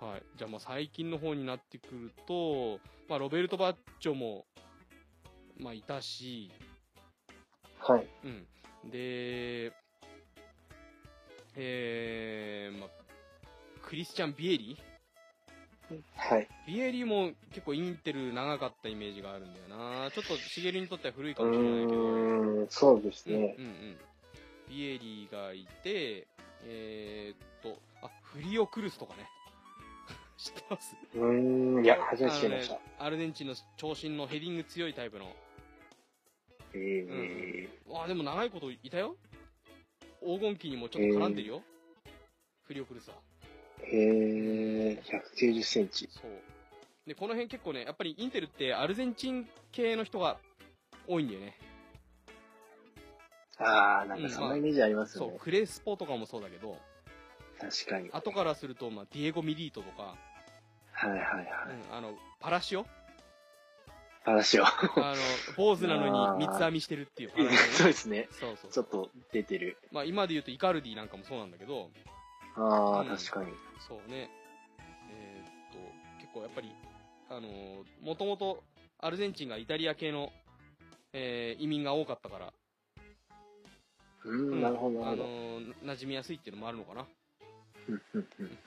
うん、はい。じゃあ、まあ、最近の方になってくると、まあ、ロベルト・バッチョも、まあ、いたし、はい。うん。で、えー、まあ、クリスチャン・ビエリ？はい。ビエリも結構インテル長かったイメージがあるんだよな。ちょっとシゲルにとっては古いかうもしれないけど。ーん、そうですうんうんうね。ん。ビエリがいて、えー、っと、あ、フリオクルスとかね。知ってます？うーん、いや、初めて知りました。ねアルゼンチンの長身のヘディング強いタイプの。えー、わあ、でも長いこといたよ。黄金期にもちょっと絡んでるよ。フリオクルスは。えー、190センチ。そう。で、この辺結構ね、やっぱりインテルってアルゼンチン系の人が多いんだよね。あー、なんかそんなイメージありますそう、よね。クレスポとかもそうだけど、確かに。後からすると、まあ、ディエゴ・ミリートとか、はいはいはい。うん、あの、パラシオ話を。あの、坊主なのに三つ編みしてるっていうパラシオね そうですね。そうそうちょっと出てる。まあ、今で言うとイカルディなんかもそうなんだけど、あうんー、確かに。そうね。えーっと、結構やっぱり、あのー、もともとアルゼンチンがイタリア系の、えー移民が多かったから、うーん、なるほど、なあるほど。のー馴染みやすいっていうのもあるのかな。うんうんうん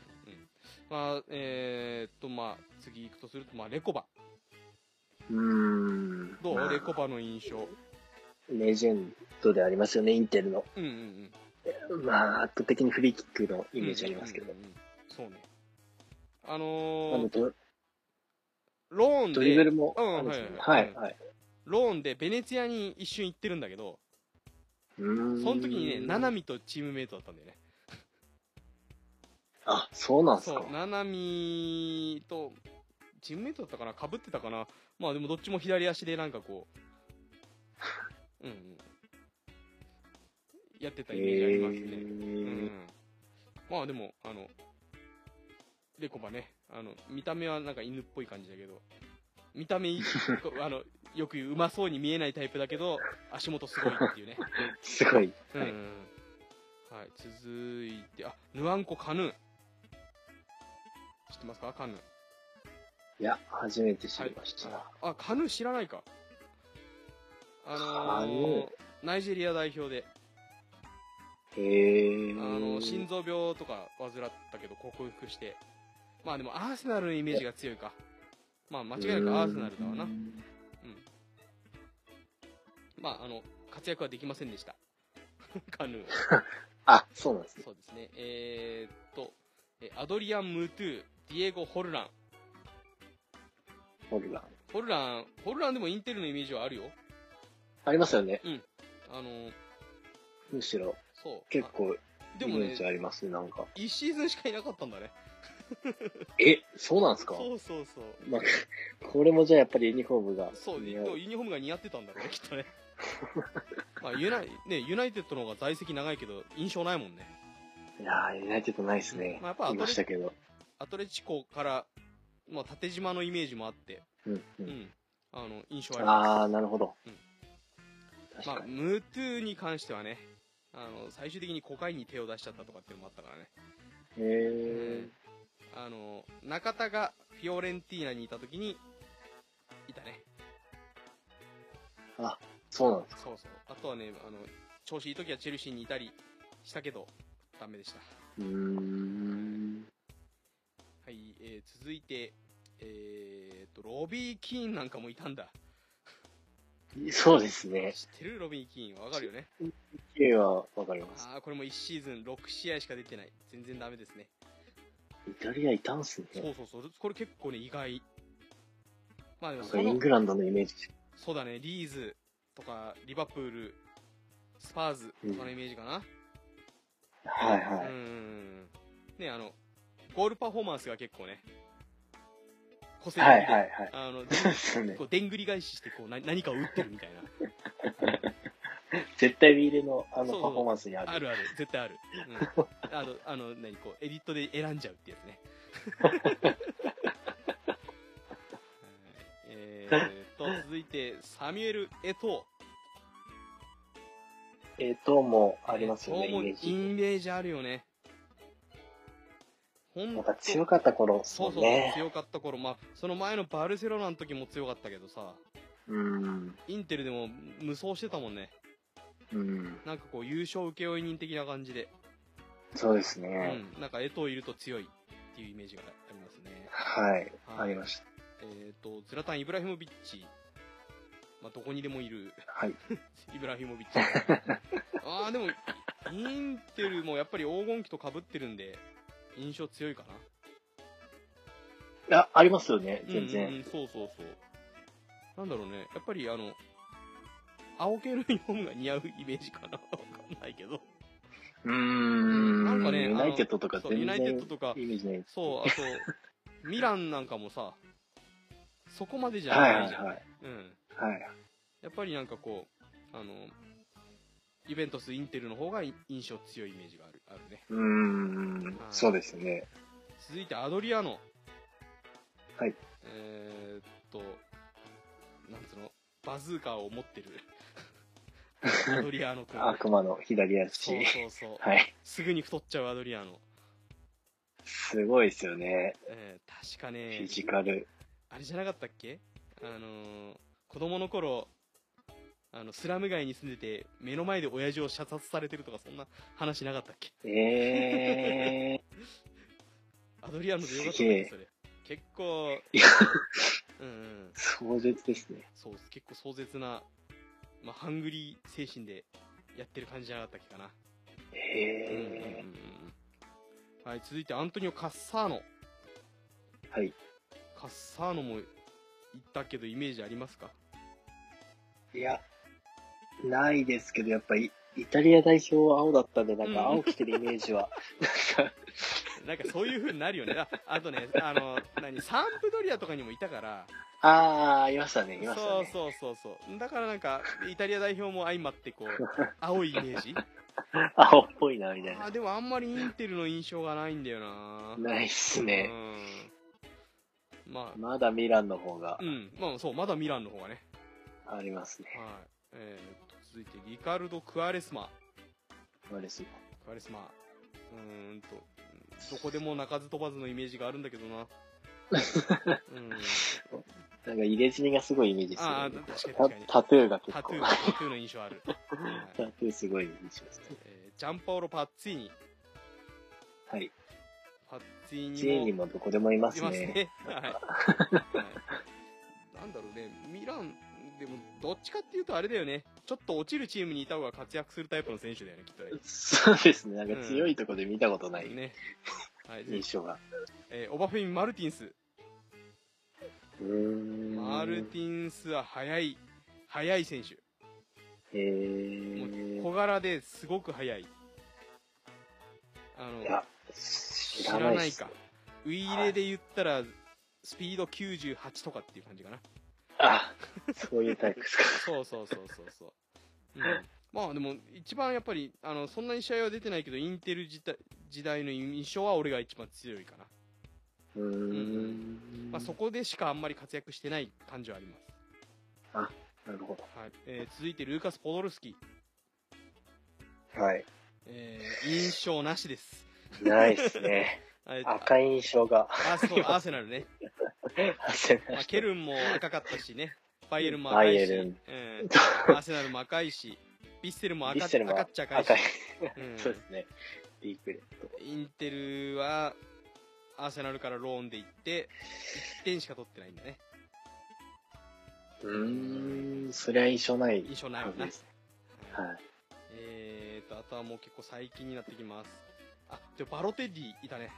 まあ、えーっと、まあ、次行くとすると、まあ、レコバ。うーん。どう、まあレコバの印象。レジェンドでありますよね、インテルの。うんうんうん。まあ、圧倒的にフリーキックのイメージありますけどうん。うんうんうんそうね。ああのー、ローンドリブルで、もうん。ははいい、はいはい。ローンでベネツィアに一瞬行ってるんだけど、うーんその時にね、ナナミとチームメイトだったんだよね。あ、そうなんすかそう、ナナミと、チームメイトだったかな？被ってたかな？まあでもどっちも左足でなんかこう、うんうん。やってたイメージありますね。うへん。まあでも、あの、レコバね、あの、見た目はなんか犬っぽい感じだけど、見た目 あのよく言ううまそうに見えないタイプだけど足元すごいっていうね すごい。うん、はい。はい、続いてあヌアンコカヌー知ってますか？カヌーいや、初めて知りました。あカヌー知らないか。あのーー？ナイジェリア代表で。へえ。あの心臓病とか患ったけど克服して。まあでもアーセナルのイメージが強いか。まあ間違いなくアーセナルだわな。うん。まああの活躍はできませんでした。カヌー。は あ、そうなんですね。そうですね。えー、っとえアドリアン・ムートゥディエゴ・ホルランホルラン。ホルランホルランでもインテルのイメージはあるよありますよね。あのむしろ、そう結構、あでもねイメージありますね、なんか。1シーズンしかいなかったんだねえ、そうなんですか？そうそうそうまあ、これもじゃあやっぱりユニフォームが。そう、ユニフォームが似合ってたんだろうね、きっとね。まあ、ユナイね、ユナイテッドの方が在籍長いけど、印象ないもんね。いやー、ユナイテッドないですね。まあやっぱしたけど。アトレチコから、まあ、縦縞のイメージもあって、うん、う。うんん、あの、印象ありまあー、なるほど。うんす。まあ。ムートゥーに関してはね、あの、最終的にコカインに手を出しちゃったとかっていうのもあったからね。へー。あの、中田がフィオレンティーナにいた時に、いたね。そうなんですか。そうそう。あとはね、あの、調子いい時はチェルシーにいたりしたけど、ダメでした。うーん。はい、えー続いて、えー、と、ロビー・キーンなんかもいたんだ。そうですね。知ってる？ロビー・キーン。わかるよね。K はわかります。ああ、これも1シーズン6試合しか出てない。全然ダメですね。イタリアいたんすね。そうそうそう。これ結構ね、意外。まあでもなんかイングランドのイメージ。そうだね、リーズとか、リバプール、スパーズとかのイメージかな。はいうはい。ーん。ね、あの、ゴールパフォーマンスが結構ね、個性的で、はいはいはい。あの、で こ。うでんぐり返ししてこうな何かを打ってるみたいな。絶対ビールのあのパフォーマンスにある。あるある、絶対ある。うん、あの、あの、何、こう、エディットで選んじゃうってやつね。はいえーっと、続いて、サミュエル・エトえーともー。ありますよね、イージ。メージあるよね。ほんとなんか強かった頃ですそうそう。強かった頃。まあ、その前のバルセロナの時も強かったけどさ、うん。インテルでも無双してたもんね。うん。なんかこう、優勝請負人的な感じで。そうですね。うん。なんか、エトーいると強いっていうイメージがありますね。はい。はいありました。えっ、と、ズラタン・イブラヒモビッチ。まあ、どこにでもいる、はい。イブラヒモビッチ。ああ、でも、インテルもやっぱり黄金期と被ってるんで、印象強いかな？あ、ありますよね、全うんうん然。うん、そうそうそう。なんだろうね、やっぱりあの、青系のユニフォームが似合うイメージかな？わかんないけど。うーん。なんかねユナイテッドとか全そうユナイテッド然とか、イメージない。そう、あと、ミランなんかもさ、そこまでじゃはいなじゃん。はいいはい。うん。はい。やっぱりなんかこう、あの、ユベントス、インテルの方が印象強いイメージがある、あるね。うーん。そうですね。続いてアドリアノ。はい。えー、っと、なんつうの、バズーカーを持ってる。アドリアーノ君。悪魔の左足。そうそうそう。はい。すぐに太っちゃうアドリアーノ。すごいですよね。えー、確かフねィ、ジカル。あれじゃなかったっけ？あのー、子供の頃、あの、スラム街に住んでて、目の前で親父を射殺されてるとか、そんな話なかったっけ？え アドリアーノでよかったね、それ。結構、うんうん。壮絶ですね。そう、結構壮絶な、まあ、ハングリー精神でやってる感じじゃなかったっけかな。へうんうんうんえ。うんはい、続いてアントニオ・カッサーノ。はい。カッサーノも言ったけど、イメージありますか？いや、ないですけど、やっぱり、イタリア代表は青だったんで、なんうんか青着てるイメージは、なんか、そういう風になるよね。ああとね、あの、何、サンプドリアとかにもいたから、あー、いましたね、いましたね。そうそうそうそう。だからなんか、イタリア代表も相まって、こう、青いイメージ？青っぽいな、みたいな。あでもあんまりインテルの印象がないんだよなないっすね。うんまあ、まだミランの方がうん、まあそう、まだミランの方がね。ありますね。はい。えーと、続いて、リカルド・クアレスマ。あれすごいクアレスマ。うーんと、どこでも鳴かず飛ばずのイメージがあるんだけどな。うん。なんか入れ墨がすごいイメージですああ、よね。確かにタ確かに。タトゥーが結構タトゥー。タトゥーの印象ある。はいタトゥーすごい印象ですね。えージャンパオロ・パッツィーニ。はい。パッツィーニも。チーにもどこでもいますいますね。ね。はい。はいなんだろうね、ミラン、でも、どっちかっていうとあれだよね。ちょっと落ちるチームにいた方が活躍するタイプの選手だよね、きっとね。そうですね。なんか強いところで見たことないね。はい。印象が。えーオバフェミン・マルティンス。マルティンスは速い、速い選手。へもうー。小柄ですごく速い。あの、いや、知知らないか。ウイイレで言ったら、スピード98とかっていう感じかな。あ、そういうタイプですか。そうそうそうそうそう。うん。まあでも、一番やっぱり、あの、そんなに試合は出てないけど、インテル時代時代の印象は俺が一番強いかな。うーん。まあそこでしかあんまり活躍してない感じはあります。なるほはい。えー続いて、ルーカス・ポドルスキ。ど。はい。えー印象なしです。ないっすね。赤い印象が。あ、そう、アーセナルね。まあ、ケルンも赤かったしね。バイエルンも赤いし。うん。アーセナルも赤いし。ビッセルも赤赤っちゃ赤いし。赤い。うん そうですね。インテルは、アーセナルからローンで行って、1点しか取ってないんだね。うーん、そりゃ印象ない印象ないよなはい。えーと、あとはもう結構最近になってきます。あ、で、バロテッリいたね。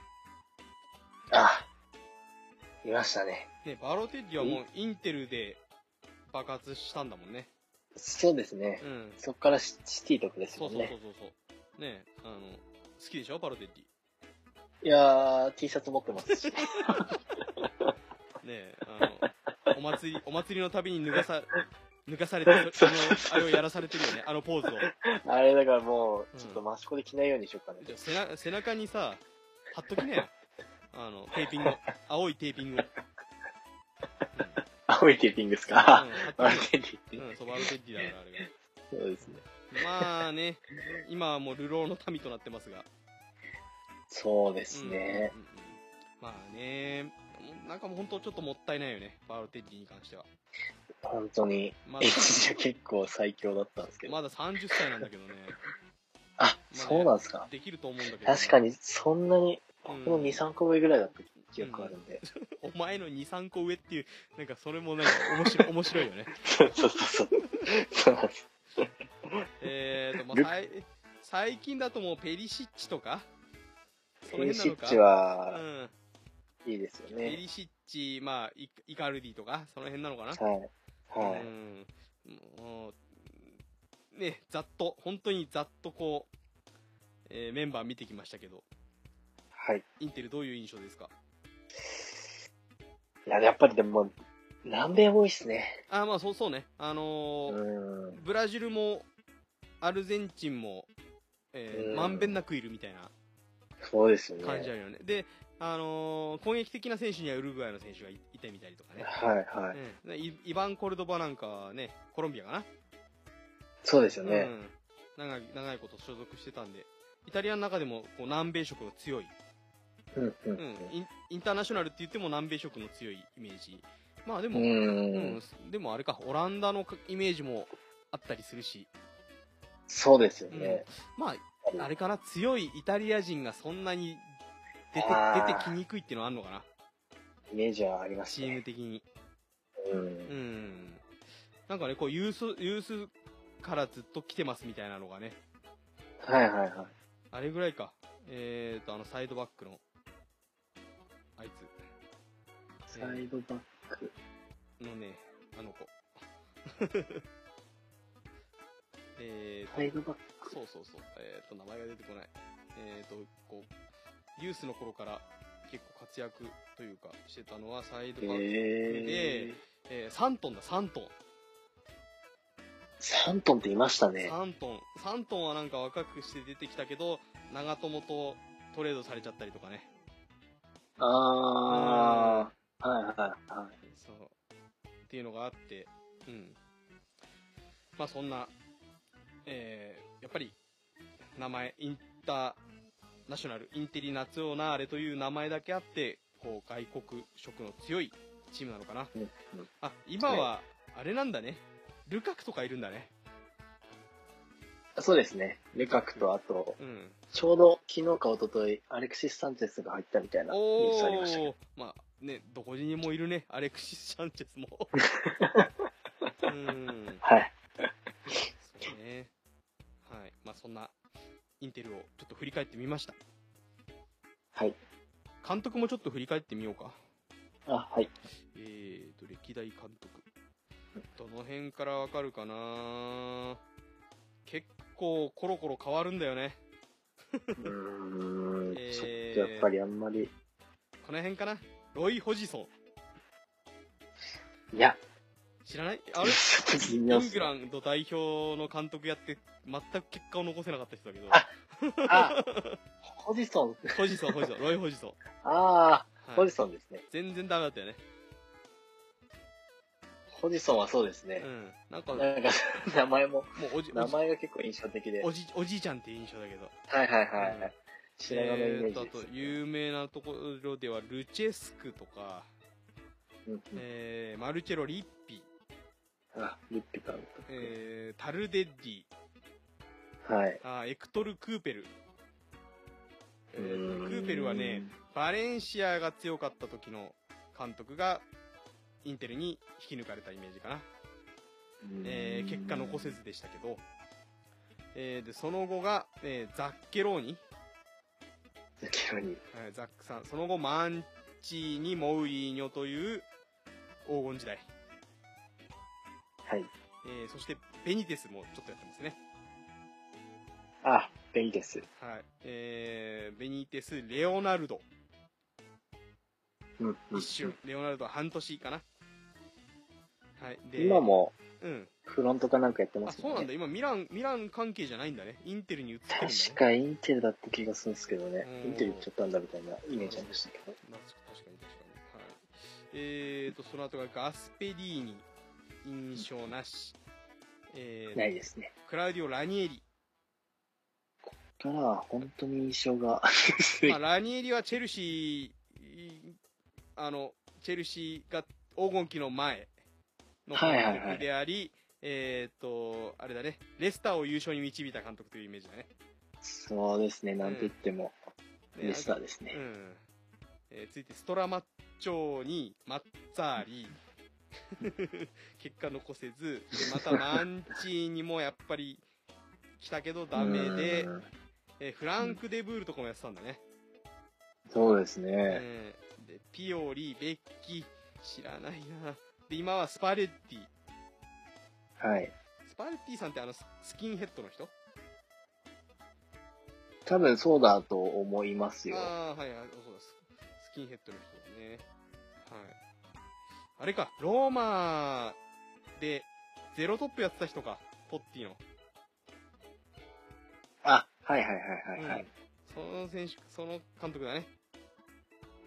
あ、いましたね。ね、バロテッリはもうインテルで爆発したんだもんね。そうですねう。ん。そっからシシティとかですそもね。うんそうそうそうそう。ね、あの、好きでしょ？バロテッリ。いやー、T シャツ持ってますし。ねあの、お祭り、お祭りのたびに脱がさ、脱がされて、あの、あれをやらされてるよね、あのポーズを。あれだからもう、うんちょっとマシコで着ないようにしようかな。じゃあ背な背中にさ、貼っときなよ。あの、テーピングを。青いテーピングを。青いテーピングですうん、か貼っあときれテーピング。うん、そう、バルテッリだから、あれそうですね。が。まあね、今はもう流浪の民となってますが。そうですね。うんうんうんまあね、なんかもう本当ちょっともったいないよね、バルテッリに関しては。本当に、まだ一時は結構最強だったんですけど。まだ30歳なんだけどね。あ、そうなんですか。できると思うんだけど。確かに、そんなに、うん僕の2、3個上ぐらいだった記憶あるんで。お前の2、3個上っていう、なんかそれもなんか面白い、面白いよね。そうそうそう。そうなんです。えーと、まルあ、さい最近だともうペリシッチとか？そペリシッチは、うん。いいですよペね。リシッチ、まあ、イイカルディとか、その辺なのかな？はい。はい。うん。もう、ね、ざっと、本当にざっとこう、えーメンバー見てきましたけど、はい。インテルどういう印象ですか？いや、やっぱりでも、南米多いっすね。あ、まあそうそうね。あうのーん。ブラジルも、アルゼンチンも、えーうんまんべんなくいるみたいなそうですよね。感じあるよね。で、あのー攻撃的な選手にはウルグアイの選手がいいてみたりとかね。はいはい。うんイバン・コルドバなんかはね、コロンビアかな？そうですよね。うん、長い長いこと所属してたんで、イタリアの中でもこう南米色が強い、うんイン、インターナショナルって言っても南米色の強いイメージ。まあでも、ううんん。でもあれか、オランダのイメージもあったりするし、そうですよね。まあ、あれかな、強いイタリア人がそんなに出て出てきにくいっていうのはあるのかな、イメージはありますチームね。的に。う。うんん。なんかね、こう、ユース、ユースからずっと来てますみたいなのがね、はいはいはい。あれぐらいか。えーと、あの、サイドバックの、あいつ。サイドバック。のね、あの子。えーと、サイドバック。そうそうそう。えーと、名前が出てこない。えーと、こう、ユースの頃から結構活躍というかしてたのはサイドバック。えー。えー、3トンだ、3トン。3トンっていましたね。3トン。3トンはなんか若くして出てきたけど、長友とトレードされちゃったりとかね。あー。はいはいはい。そう。っていうのがあって、うん。まあそんな、えー、やっぱり、名前、インターナショナル、インテリナツオナーレという名前だけあって、こう、外国色の強いチームなのかな。うんうんあ、今は、あれなんだね。ルカクとかいるんだね。そうですね。ルカクと、あと、うん。ちょうど昨日か一昨日アレクシス・サンチェスが入ったみたいなニュースありましたけど。まあね、どこにもいるね、アレクシス・シャンチェスも。うん。はい。そうね。はい。まあそんな、インテルをちょっと振り返ってみました。はい。監督もちょっと振り返ってみようか。あ、はい。えーと、歴代監督。どの辺からわかるかな結構コロコロ変わるんだよね。うーん、えーちょっとやっぱりあんまり。この辺かな？ロイ・ホジソン。いや、知らない？あれ？イ妙っすングランド代表の監督やって、全く結果を残せなかった人だけど。あ あ、ホジソン。ホジソン、ホジソン、ロイ・ホジソン。ああ、はいホジソンですね。全然ダメだったよね。ホジソンはそうですねう。ん。なんか、んか、名前も、うおじ、名前が結構印象的で。おじ、おじいちゃんっていう印象だけど。はいはいはい。うんはい白髪のイメえーと、有名なところでは、ルチェスクとか、うんうんえー、マルチェロ・リッピ、あ、リッピ監督。えー、タルデッディ、はい。あーエクトル・クーペル。えうークーペルはね、、バレンシアが強かった時の監督が、インテルに引き抜かれたイメージかな。えー結果残せずでしたけど、えーで、その後が、えーザッケローニ、ザキロに。はいザックさん、その後マンチーニ、モウリーニョという黄金時代。はい。えーそしてベニテスもちょっとやってますね。あ、ベニテス。はい。えーベニテス、レオナルド。うんうん一瞬。レオナルドは半年かな。はい。で、今もうん。フロントかなんかやってまあ、すもね。そうんなんだ。今、ミラン、ミラン関係じゃないんだね。インテルに移ってるんだね。確かインテルだった気がするんですけどねうん。インテル行っちゃったんだみたいなイメージありましたけど。な確かに確かに。はい。えーと、その後がガスペディーニ、印象なし。えー、ないですね。クラウディオ・ラニエリ。からは本当に印象が まあ、ラニエリはチェルシー、あの、チェルシーが黄金期の前のはいはいはい監督であり、えっ、と、あれだね、レスターを優勝に導いた監督というイメージだね。そうですね、なんと言っても、でレスターですね。うん。えー続いて、ストラマッチョにマッツァーリ。結果残せず、でまたマンチーニもやっぱり来たけど ダメでう、んえーフランク・デブールとかもやってたんだね。そうですね。えーで、ピオリ、ベッキ、知らないな。で、今はスパレッティ。はい。スパレッティさんってあのススキンヘッドの人？多分そうだと思いますよ。ああ、はいはい、そうだ、ススキンヘッドの人ね。はい。あれか、ローマでゼロトップやってた人か、トッティの。あ、はいはいはいはい、はいうんその選手、その監督だね。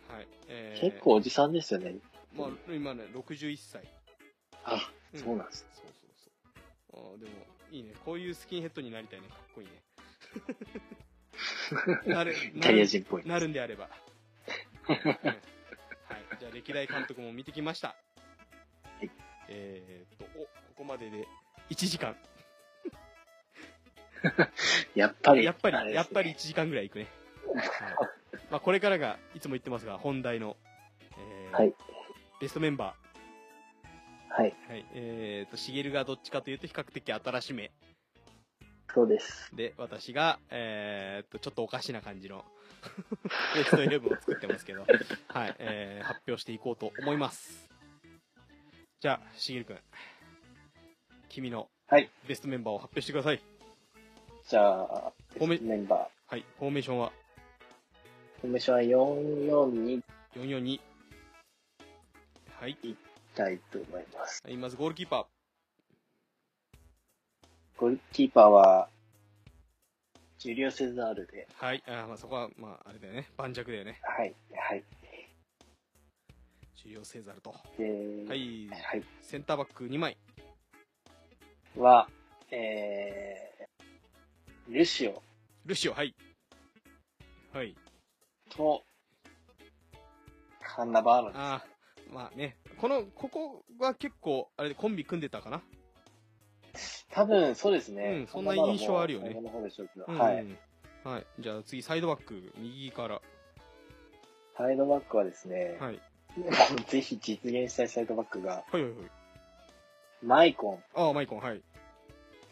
はい。えー、結構おじさんですよね。まあ、今ね、61歳。あ、うんそうなんです。そうそうそう。あーでも、いいね。こういうスキンヘッドになりたいね。かっこいいね。なる、イタリア人っぽい。なるんであれば。うんはい。じゃあ、歴代監督も見てきました。いえーっと、お、ここまでで1時間。やっぱり。やっぱり、ねやっぱり1時間ぐらいいくね。はい。まあ、これからが、いつも言ってますが、本題の、えーはい。ベストメンバはい。ー。はい。えーっと、しげるがどっちかというと、比較的新しめ。そうです。で、私が、えーっと、ちょっとおかしな感じの、ベストイレブンを作ってますけど、はい、えー、発表していこうと思います。じゃあ、しげるくん。君のはい。ベストメンバーを発表してください。じゃあ、ごめんメンバはい、フォーメーションは？ー。フォーメーションは442 442。はい。いきたいと思います。はい、まずゴールキーパー。ゴールキーパーは、ジュリオ・セザールで、はい、あーまあそこは、まあ、あれだよね。盤石だよね。はい、はい。ジュリオ・セーザルと。で、はい。はい。センターバック2枚。は、えー、ルシオルシオ、はい。はい。と、カンナバーロです。ああ、まあね。この、ここは結構、あれでコンビ組んでたかな？多分、そうですね。うんそんな印象あるよねはい。。はい。じゃあ次、サイドバック、右から。サイドバックはですね、はい。ぜひ実現したいサイドバックが、はいはいはい。マイコンああ、マイコン、はい。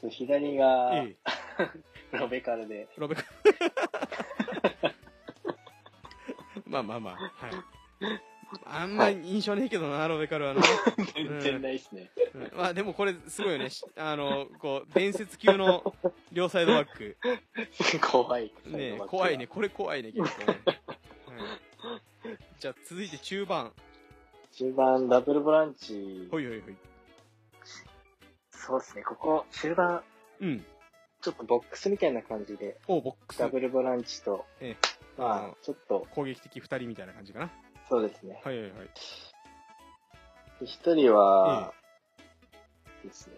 と左がええ。ロベカルで、ロベカ。まあまあまあ、はい。あんま印象ねえけどな、ロベカルはな。全然ないですね。うんまあでもこれすごいよね。しあの、こう、伝説級の両サイドバック。怖い。ね怖いね。。これ怖いね、結構ね。はいじゃあ続いて中盤。中盤、ダブルボランチ。ほいほいほい。そうですね、ここ、中盤、うん。ちょっとボックスみたいな感じで、おボックス。ダブルボランチと、ええまあちょっと、攻撃的二人みたいな感じかな。そうですね。はいはいはい。で一人は、ですね。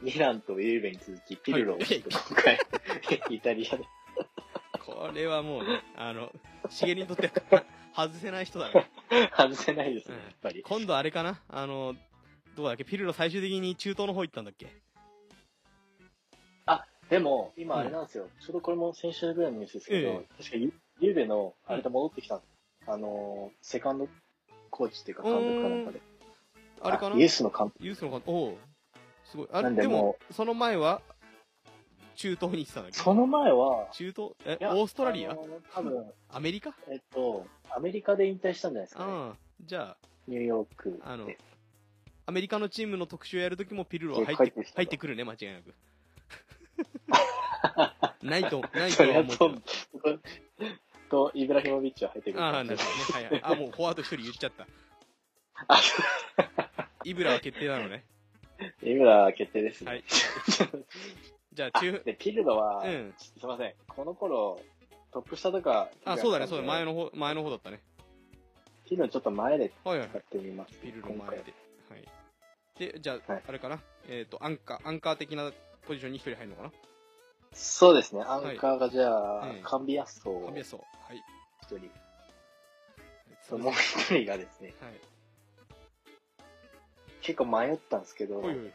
ミランとユーベに続き、ピルロをはいちょっと今回、イタリアで。これはもうね、あの、しげりにとっては外せない人だね。外せないですね、うんやっぱり。今度あれかな？あの、どうだっけ？ピルロ最終的に中東の方行ったんだっけ？でも、今あれなんですよ。ちょうどこれも先週ぐらいのニュースですけど、ええ確かユユーベの、あれで戻ってきた、あのー、セカンドコーチっていうか監督かなんかで。あれかな？ユースの監督。ユースのかおうすごい。あなんででもも、その前は、中東に行ってたんだっけ？その前は、中東？え、オーストラリア？あのー多分、アメリカ？えっと、アメリカで引退したんじゃないですか、ね。ああ、じゃニューヨークで。あ、あの、アメリカのチームの特集をやるときもピルロは入って入ってくるね、間違いなく。ないと、ないと思う。と、と、イブラヒモビッチは入ってくる。ああ、なるほどね。はいはい。あ、もうフォワード一人言っちゃった。あイブラは決定なのね。イブラ決定ですね。はい。じゃあ、あ中、で、ピルロは、うん。すいません。この頃、トップ下とか。あ、そうだね、そうだ、前の。の方、前の方だったね。ピルロちょっと前ではいはい使。ってみます。ピルロ今回前で。はい。で、じゃあ、はいあれかな。えっ、と、アンカー、アンカー的なポジションに一人入るのかな？そうですね。アンカーがじゃあ、うんカンビアッソを神谷そう。はい。一人。そうもう一人がですね、はい。結構迷ったんですけど、ほいほいほい。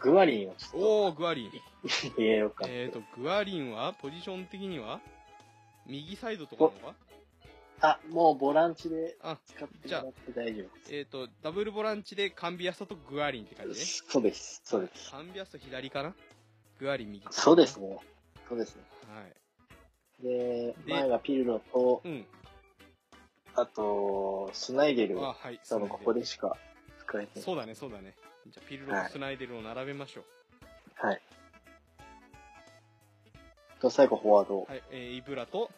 グワリンをちょっおー、グアリン。と 入れようかな。えっ、と、グアリンは、ポジション的には、右サイドとかなのかあ、もうボランチであ、使ってもらって大丈夫です。えっ、と、ダブルボランチでカンビアストとグアリンって感じ？ね。そうです。そうです。カンビアスト左かな？グアリン右。そうですね。そうですね。はい。で、で前がピルロと、うん。あと、スナイデルあ、をはい。多分ここでしか使えてない。そうだね、そうだね。じゃあ、ピルロとスナイデルを並べましょう。はい。と、最後フォワード、はい。えー、イブラと、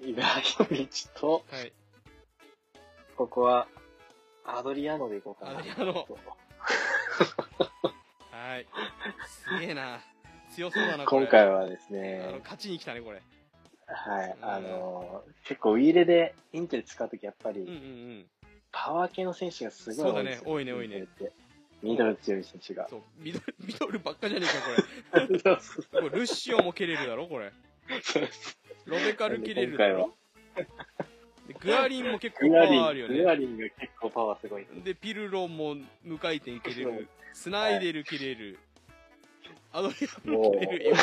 イブラヒモビッチと、はい。ここは、アドリアノでいこうかな。アドリアノ はい。すげえな。強そうだな、これ。今回はですあの、ね、勝ちに来たね、これ。はい、うんあのー、結構ウィーレでインテル使うときやっぱうんうんうり、ん。パワー系の選手がすごい多いんですよ。そうだね多いね多いね。ミドル強い選手が。そう、ミドル、ミドルばっかじゃねえか、これ。そうそうこれルッシオも蹴れるだろ、これ。ロベカル蹴れるだろ。でグアリンも結構パワーあるよね。グアリンが結構パワーすごいんでピルロも無回転蹴れる。スナイデル蹴れる。アドリアンも蹴れる。今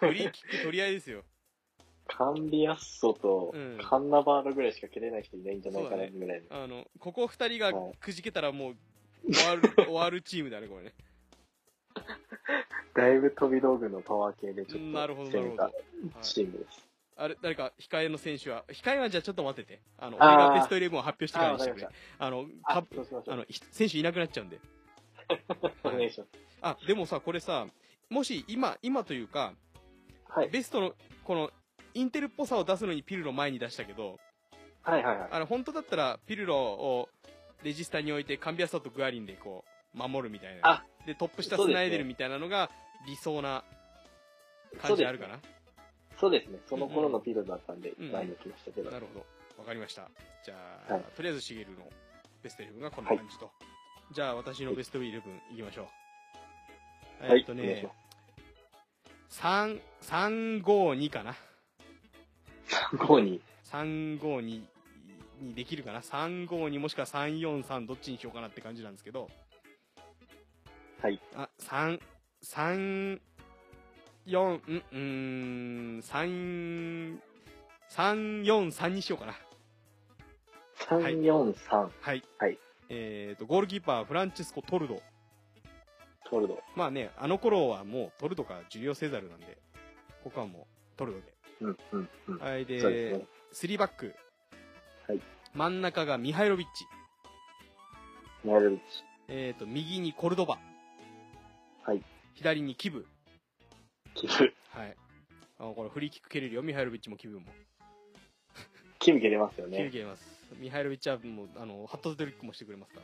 フリーキック取り合いですよ。カンビアッソとうんカンナバーロぐらいしか蹴れない人いないんじゃないかなぐらいの。あの、ここ二人がはいくじけたらもう、終わる、終わるチームだね、これね。だいぶ飛び道具のパワー系でちょっとなるほど、チームです。あれ、誰か、控えの選手は、控えはじゃあちょっと待ってて。あの、俺がベストイレブンを発表してからにしてくれ。あの、た。あの、ひ選手いなくなっちゃうんで。お願いします。あ、でもさ、これさ、もし今、今というか、はい。ベストの、この、インテルっぽさを出すのにピルロ前に出したけど、はいはいはい。あの、本当だったら、ピルロをレジスタに置いて、カンビアストとグアリンでこう、守るみたいな。あで、トップ下スナイデルみたいなのが理想な感じあるかな。そうですね。その頃のピルだったんで、うんうん前に来ましたけど。なるほど。わかりました。じゃあ、はいとりあえずシゲルのベストイレブンがこんな感じと。じゃあ、私のベストイレブンいきましょう。はいえっとねお願いしま、3、352かな。5に、352にできるかな？352もしくは343どっちにしようかなって感じなんですけど、はい。あ、3、3、4、ん、うーん、3、3、4、3にしようかな。3、4、3、はい。はい。えっ、と、ゴールキーパー、フランチェスコ・トルド。トルド。まあね、あの頃はもうトルドかジュリオ・セザルなんで、ここはもうトルドで。うん、うん、うん。はい、で、そうですね。3バック。はい。真ん中がミハイロビッチ。マルビッチ。えっ、と、右にコルドバ。はい。左にキブ。キブ。はい。あこれフリーキック蹴れるよ、ミハイロビッチもキブも。キブ蹴れますよキブね。蹴れます。ミハイロビッチはもう、あの、ハットトリックもしてくれますか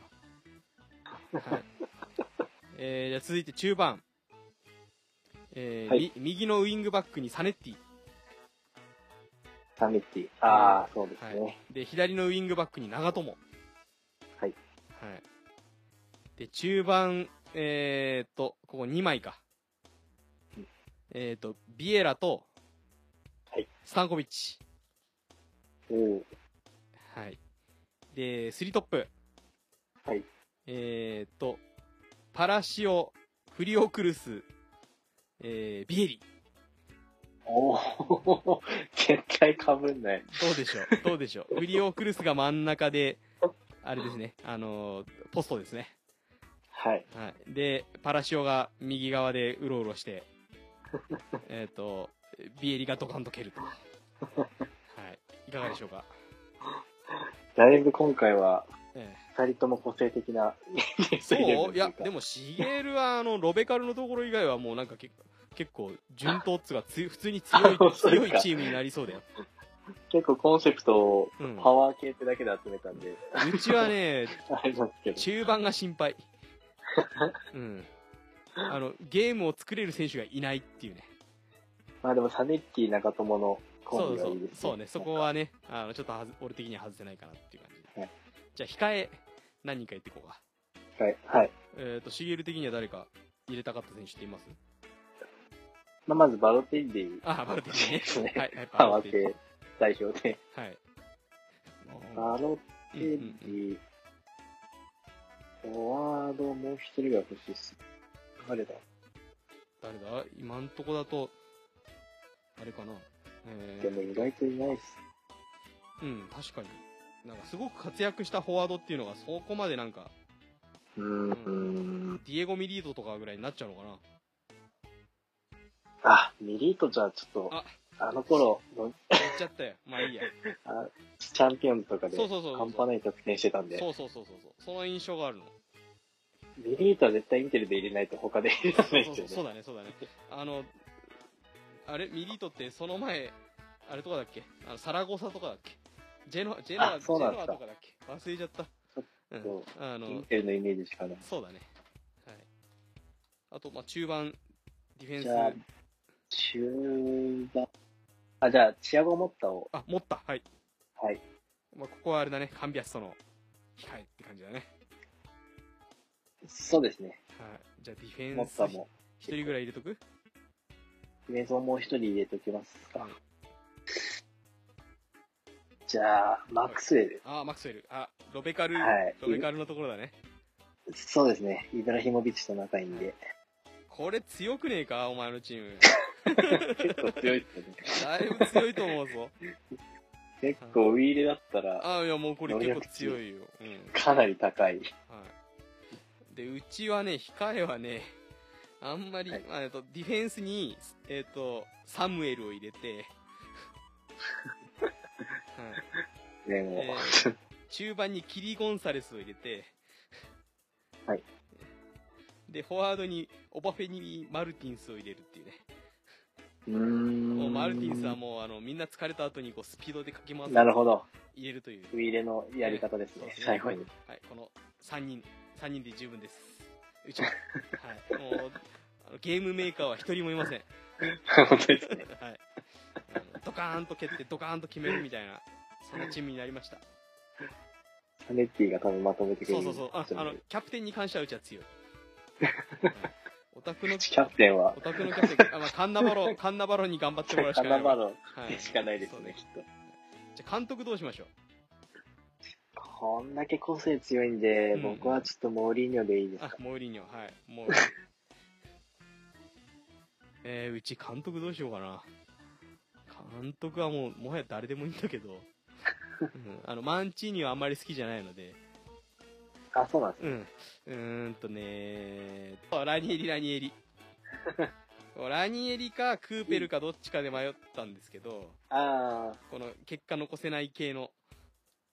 ら。はい。えー、じゃあ続いて中盤。えーはいみ右のウィングバックにサネッティ。サミッティ。ああ、そうですはね。い。で、左のウィングバックに長友。はい。はい。で、中盤、えーっと、ここ2枚かうん。えーっと、ビエラと、はい。スタンコビッチ。おーはい。で、スリートップ。はい。えーっと、パラシオ、フリオクルス、えー、ビエリ。おー絶対かぶんない。どうでしょうどうでしょう フリオクルスが真ん中で、あれですね、あのーポストですね。はい。はい。で、パラシオが右側でうろうろして、えっと、ビエリがドカンと蹴ると。はい。いかがでしょうか？だいぶ今回は、え二人とも個性的なえ、そう？いや、でも、シゲルは、あの、ロベカルのところ以外はもうなんかけ結構、順当っつうか、つ普通に強い 強いチームになりそうだよ。結構コンセプトをうん。パワー系ってだけで集めたんで、うんで すけど。中盤が心配。うん。あの、ゲームを作れる選手がいないっていうね。まあでもサネッティ長友のコそうそンビはいいうですね。そうね、そこはね、あのちょっとはず俺的には外せないかなっていう感じで。はいじゃあ、控え、何人か言っていこうか。はい。はい。えっ、と、シゲル的には誰か入れたかった選手っています？まあ、まずバロテッリあ、バルティね。ですね。はい、はい、パワーティ系代表で。はい。バロテうんうんうんッリ、フォワードもう一人が欲しいっす。誰だ？誰だ？今んとこだと、あれかな。えでも意外といないっす。うん、確かに。なんかすごく活躍したフォワードっていうのがそこまでなんか、うーん。ディエゴ・ミリードとかぐらいになっちゃうのかな。あ、ミリートじゃあちょっと、あ。あの頃の言っちゃったよ。まあいいや。あチャンピオンズとかでそうそうそうそう。半端ない得点してたんで、そうそうそうそう。そう。その印象があるの。ミリートは絶対インテルで入れないと他で入れないそうそうそう。ですよね。だねそうだね。あのあれ？ミリートってその前あれとかだっけ？あのサラゴサとかだっけ？ジェノアジェノアジェノアとかだっけ？忘れちゃった。うんそうあのインテルのイメージしかない。そうだね。はい。あとまあ中盤ディフェンス中盤。あ、じゃあ、チアゴ・モッタを、あ持ったはい、はい。まあ、ここはあれだねカンビアスとの控えって感じだねそうですね。はいじゃあディフェモンスッタも。一人ぐらい入れとく？ディフェンスをもう一人入れときますか。はいじゃあ、マックスウェル。あマクスウェルあロベカル、はいロベカルのところだねそうですね。イブラヒモビッチと仲いいんで。これ強くねえか？お前のチーム結構強いっすよね。だいぶ強いと思うぞ結構ウィーレだったら、あいやもうこれ結構強いよ。うん。かなり高い。はい。で、うちはね、控えはね、あんまり、はいまあと、ディフェンスに、えっと、サムエルを入れて、はい。ね。えー中盤にキリ・ゴンサレスを入れて、はい。で、フォワードにオバフェニ・マルティンスを入れるっていうね。う。もうマルティンスはもう、あの、みんな疲れた後にこう、スピードでかけ回す。なるほど。入れるという。ウィーレのやり方ですね。ね最後に。はい、この3人、3人で十分です。うちは。はい。もう、あのゲームメーカーは一人もいません。本当ですね。はい。うんドカーンと蹴ってドカーンと決めるみたいな、そんなチームになりました。サネッティが多分まとめてくれる。そうそうそう。ああの、キャプテンに関してはうちは強い。う んオタクの、キャプテンはオ、タクのキャプテン、あまあ、カンナバロ、カンナバロに頑張ってもらうしカかない。ナバロはいしかないですそうね、きっと。じゃあ監督どうしましょう？こんだけ個性強いんで、うん僕はちょっとモーリーニョでいいですあか。、モーリーニョ、はい。もう。えー、うち監督どうしようかな。監督はもう、もはや誰でもいいんだけど、うん、あの、マンチーニはあんまり好きじゃないので、あ、そうなんですね。うん。うーんとねラニエリ、ラニエリ。ラニエリかクーペルかどっちかで迷ったんですけど、あこの結果残せない系の、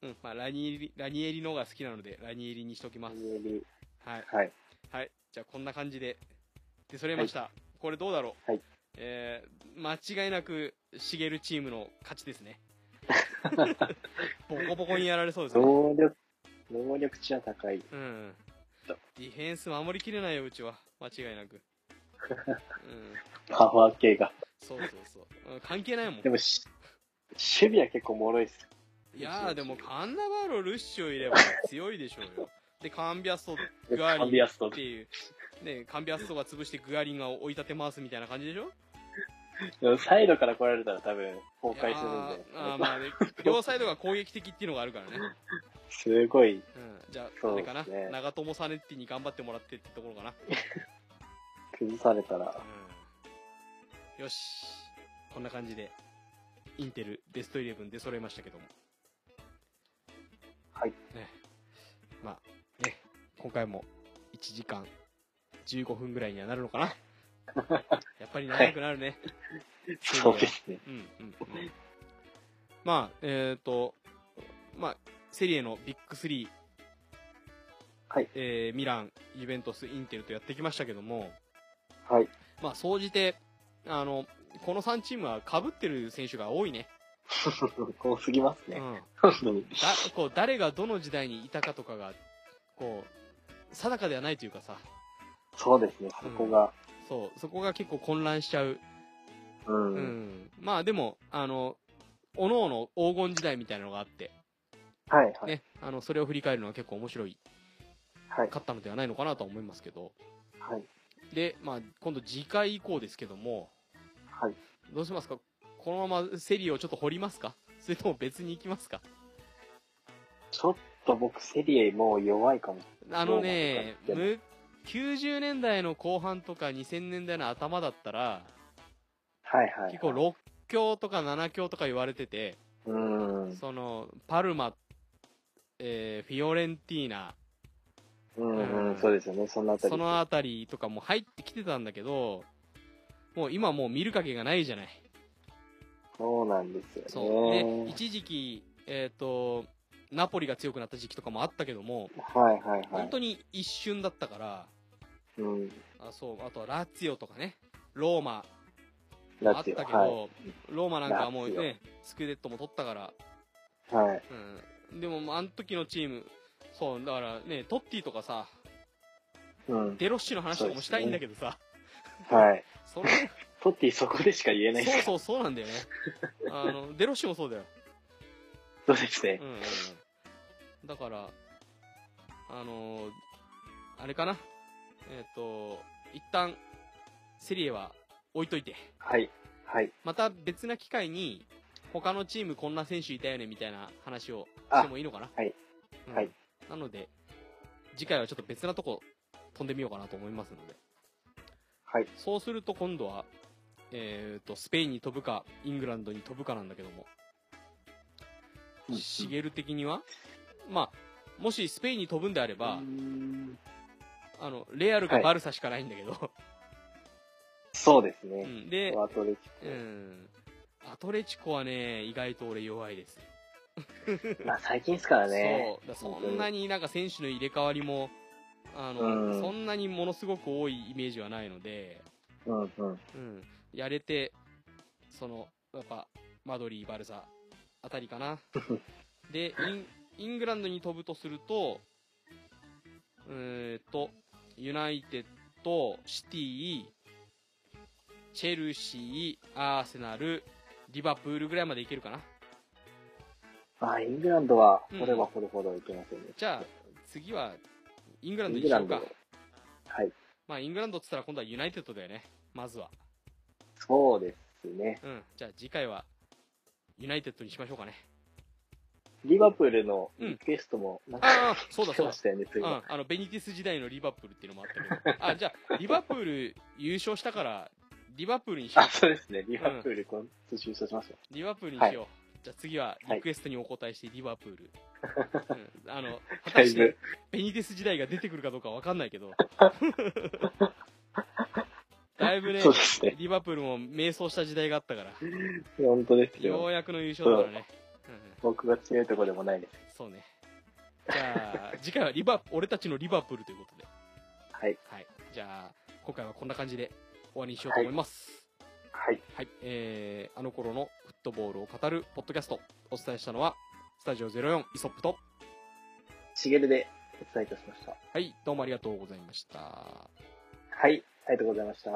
うん、まあラニエリ、ラニエリの方が好きなので、ラニエリにしときー、ます。ラニエリ。はい。はい。はい。じゃあこんな感じで、で、それました。これどうだろう？はい。えー、間違いなく、しげるチームの勝ちですね。ボコボコにやられそうですね。能力値は高い。うん。ディフェンス守りきれないよ、うちは。間違いなく。うん。パワー系が。そうそうそう。うん関係ないもんで。もし、守備は結構脆いっす。いやーでもカンナバロ、ルッシュをいれば強いでしょうよ。で、カンビアスト、グアリンビアストっていう、ね、カンビアストが潰してグアリンが追い立て回すみたいな感じでしょ？でもサイドから来られたら多分崩壊するんで。ーあーまあね、両サイドが攻撃的っていうのがあるからね。すごい、うん。じゃあ、あれかな、長友サネッティに頑張ってもらってってところかな？崩されたら。うん。よし。こんな感じで、インテルベストイレブンで揃えましたけども。はい。ね。まあ、ね、今回も1時間15分ぐらいにはなるのかな？やっぱり長くなるね。そうですね。うんうんうん。まあ、えっ、と、まあ、セリエのビッグ3、はい。えーミラン、ユベントス、インテルとやってきましたけども、はい。まあ、総じて、あの、この3チームは被ってる選手が多いね。多すぎますね。うん。こう、誰がどの時代にいたかとかが、こう、定かではないというかさ、そうですね、そこが。そう、そこが結構混乱しちゃう。うん。うん。まあでも、あの、各々黄金時代みたいなのがあって、はいはい。ね、あの、それを振り返るのは結構面白い、はい。かったのではないのかなとは思いますけど。はい。で、まあ、今度次回以降ですけども、はい。どうしますか？このままセリをちょっと掘りますか？それとも別に行きますか？ちょっと僕、セリエもう弱いかも。あのね、ローマとかむ90年代の後半とか2000年代の頭だったら、はいはい。結構6強とか7強とか言われてて、うん。その、パルマ、えーフィオレンティーナ、うんううんん、そうですよね、そのあたり。そのあたりとかも入ってきてたんだけど、もう今もう見る影がないじゃない。そうなんですよね。そう。で、一時期、えっ、と、ナポリが強くなった時期とかもあったけども、はいはいはい本。当に一瞬だったから、うん。あそう、あとはラツィオとかね、ローマだあったけど、はローマなんかはもうね、スクデットも取ったから、い。はい。うん。でも、あの時のチーム、そう、だからね、トッティとかさ、うん。デロッシの話とかもしたいんだけどさ、はい。それ、トッティそこでしか言えないそうそうそうなんだよね。あの、デロッシもそうだよ。そうですねうん。うんうん。だから、あのーあれかな。えっ、と、一旦、セリエは置いといて、はい。はい。また別な機会に、他のチームこんな選手いたよねみたいな話をあしてもいいのかな？はいうんはいなので、次回はちょっと別なとこ飛んでみようかなと思いますので。はい。そうすると今度は、えっ、と、スペインに飛ぶか、イングランドに飛ぶかなんだけども、うんシゲル的には、まあ、もしスペインに飛ぶんであれば、うんあの、レアルかバルサしかないんだけど、そうですね。うん。で、うん。アトレチコはね、意外と俺弱いです。コ。まあ最近ですからね。そう。だそんなになんか選手の入れ替わりも、あの、うんそんなにものすごく多いイメージはないので、うんうん。うん。やれて、その、やっぱ、マドリー、バルサあたりかな。で、イン、イングランドに飛ぶとすると、えーっと、ユナイテッド、シティ、チェルシー、アーセナル、リバプールぐらいまでいけるかな。あ、イングランドは、うんこれはほどほどいけませんね。じゃあ、次は、イングランドにしようか。。はい。まあ、イングランドっつったら今度はユナイテッドだよね。まずは。そうですね。うん。じゃあ次回は、ユナイテッドにしましょうかね。リバプールのうんリクエストも、なんか、ああ、そうだそうだ。ましたよね、うん、あの、ベニティス時代のリバプールっていうのもあったけど。あ、じゃあ、リバプール優勝したから、リバプールにしよあ、そうですね。リバプール、今年優勝しました。う。リバプールにしよう。じゃあ次は、リクエストにお答えしてリバプール。うん、あの、果たしてベニティス時代が出てくるかどうかわかんないけど。だいぶねね。リバプールも迷走した時代があったから、本当ですようよ。やくの優勝だからね。うんうん、僕が強いところでもないです。そうね。じゃあ、次回はリバ、俺たちのリバプールということで。はい。はい。じゃあ、今回はこんな感じで終わりにしようと思います。はい。はい。えー、あの頃のフットボールを語るポッドキャスト、お伝えしたのは、スタジオ04イソップと、しげるでお伝えいたしました。はい、どうもありがとうございました。はい。ありがとうございました。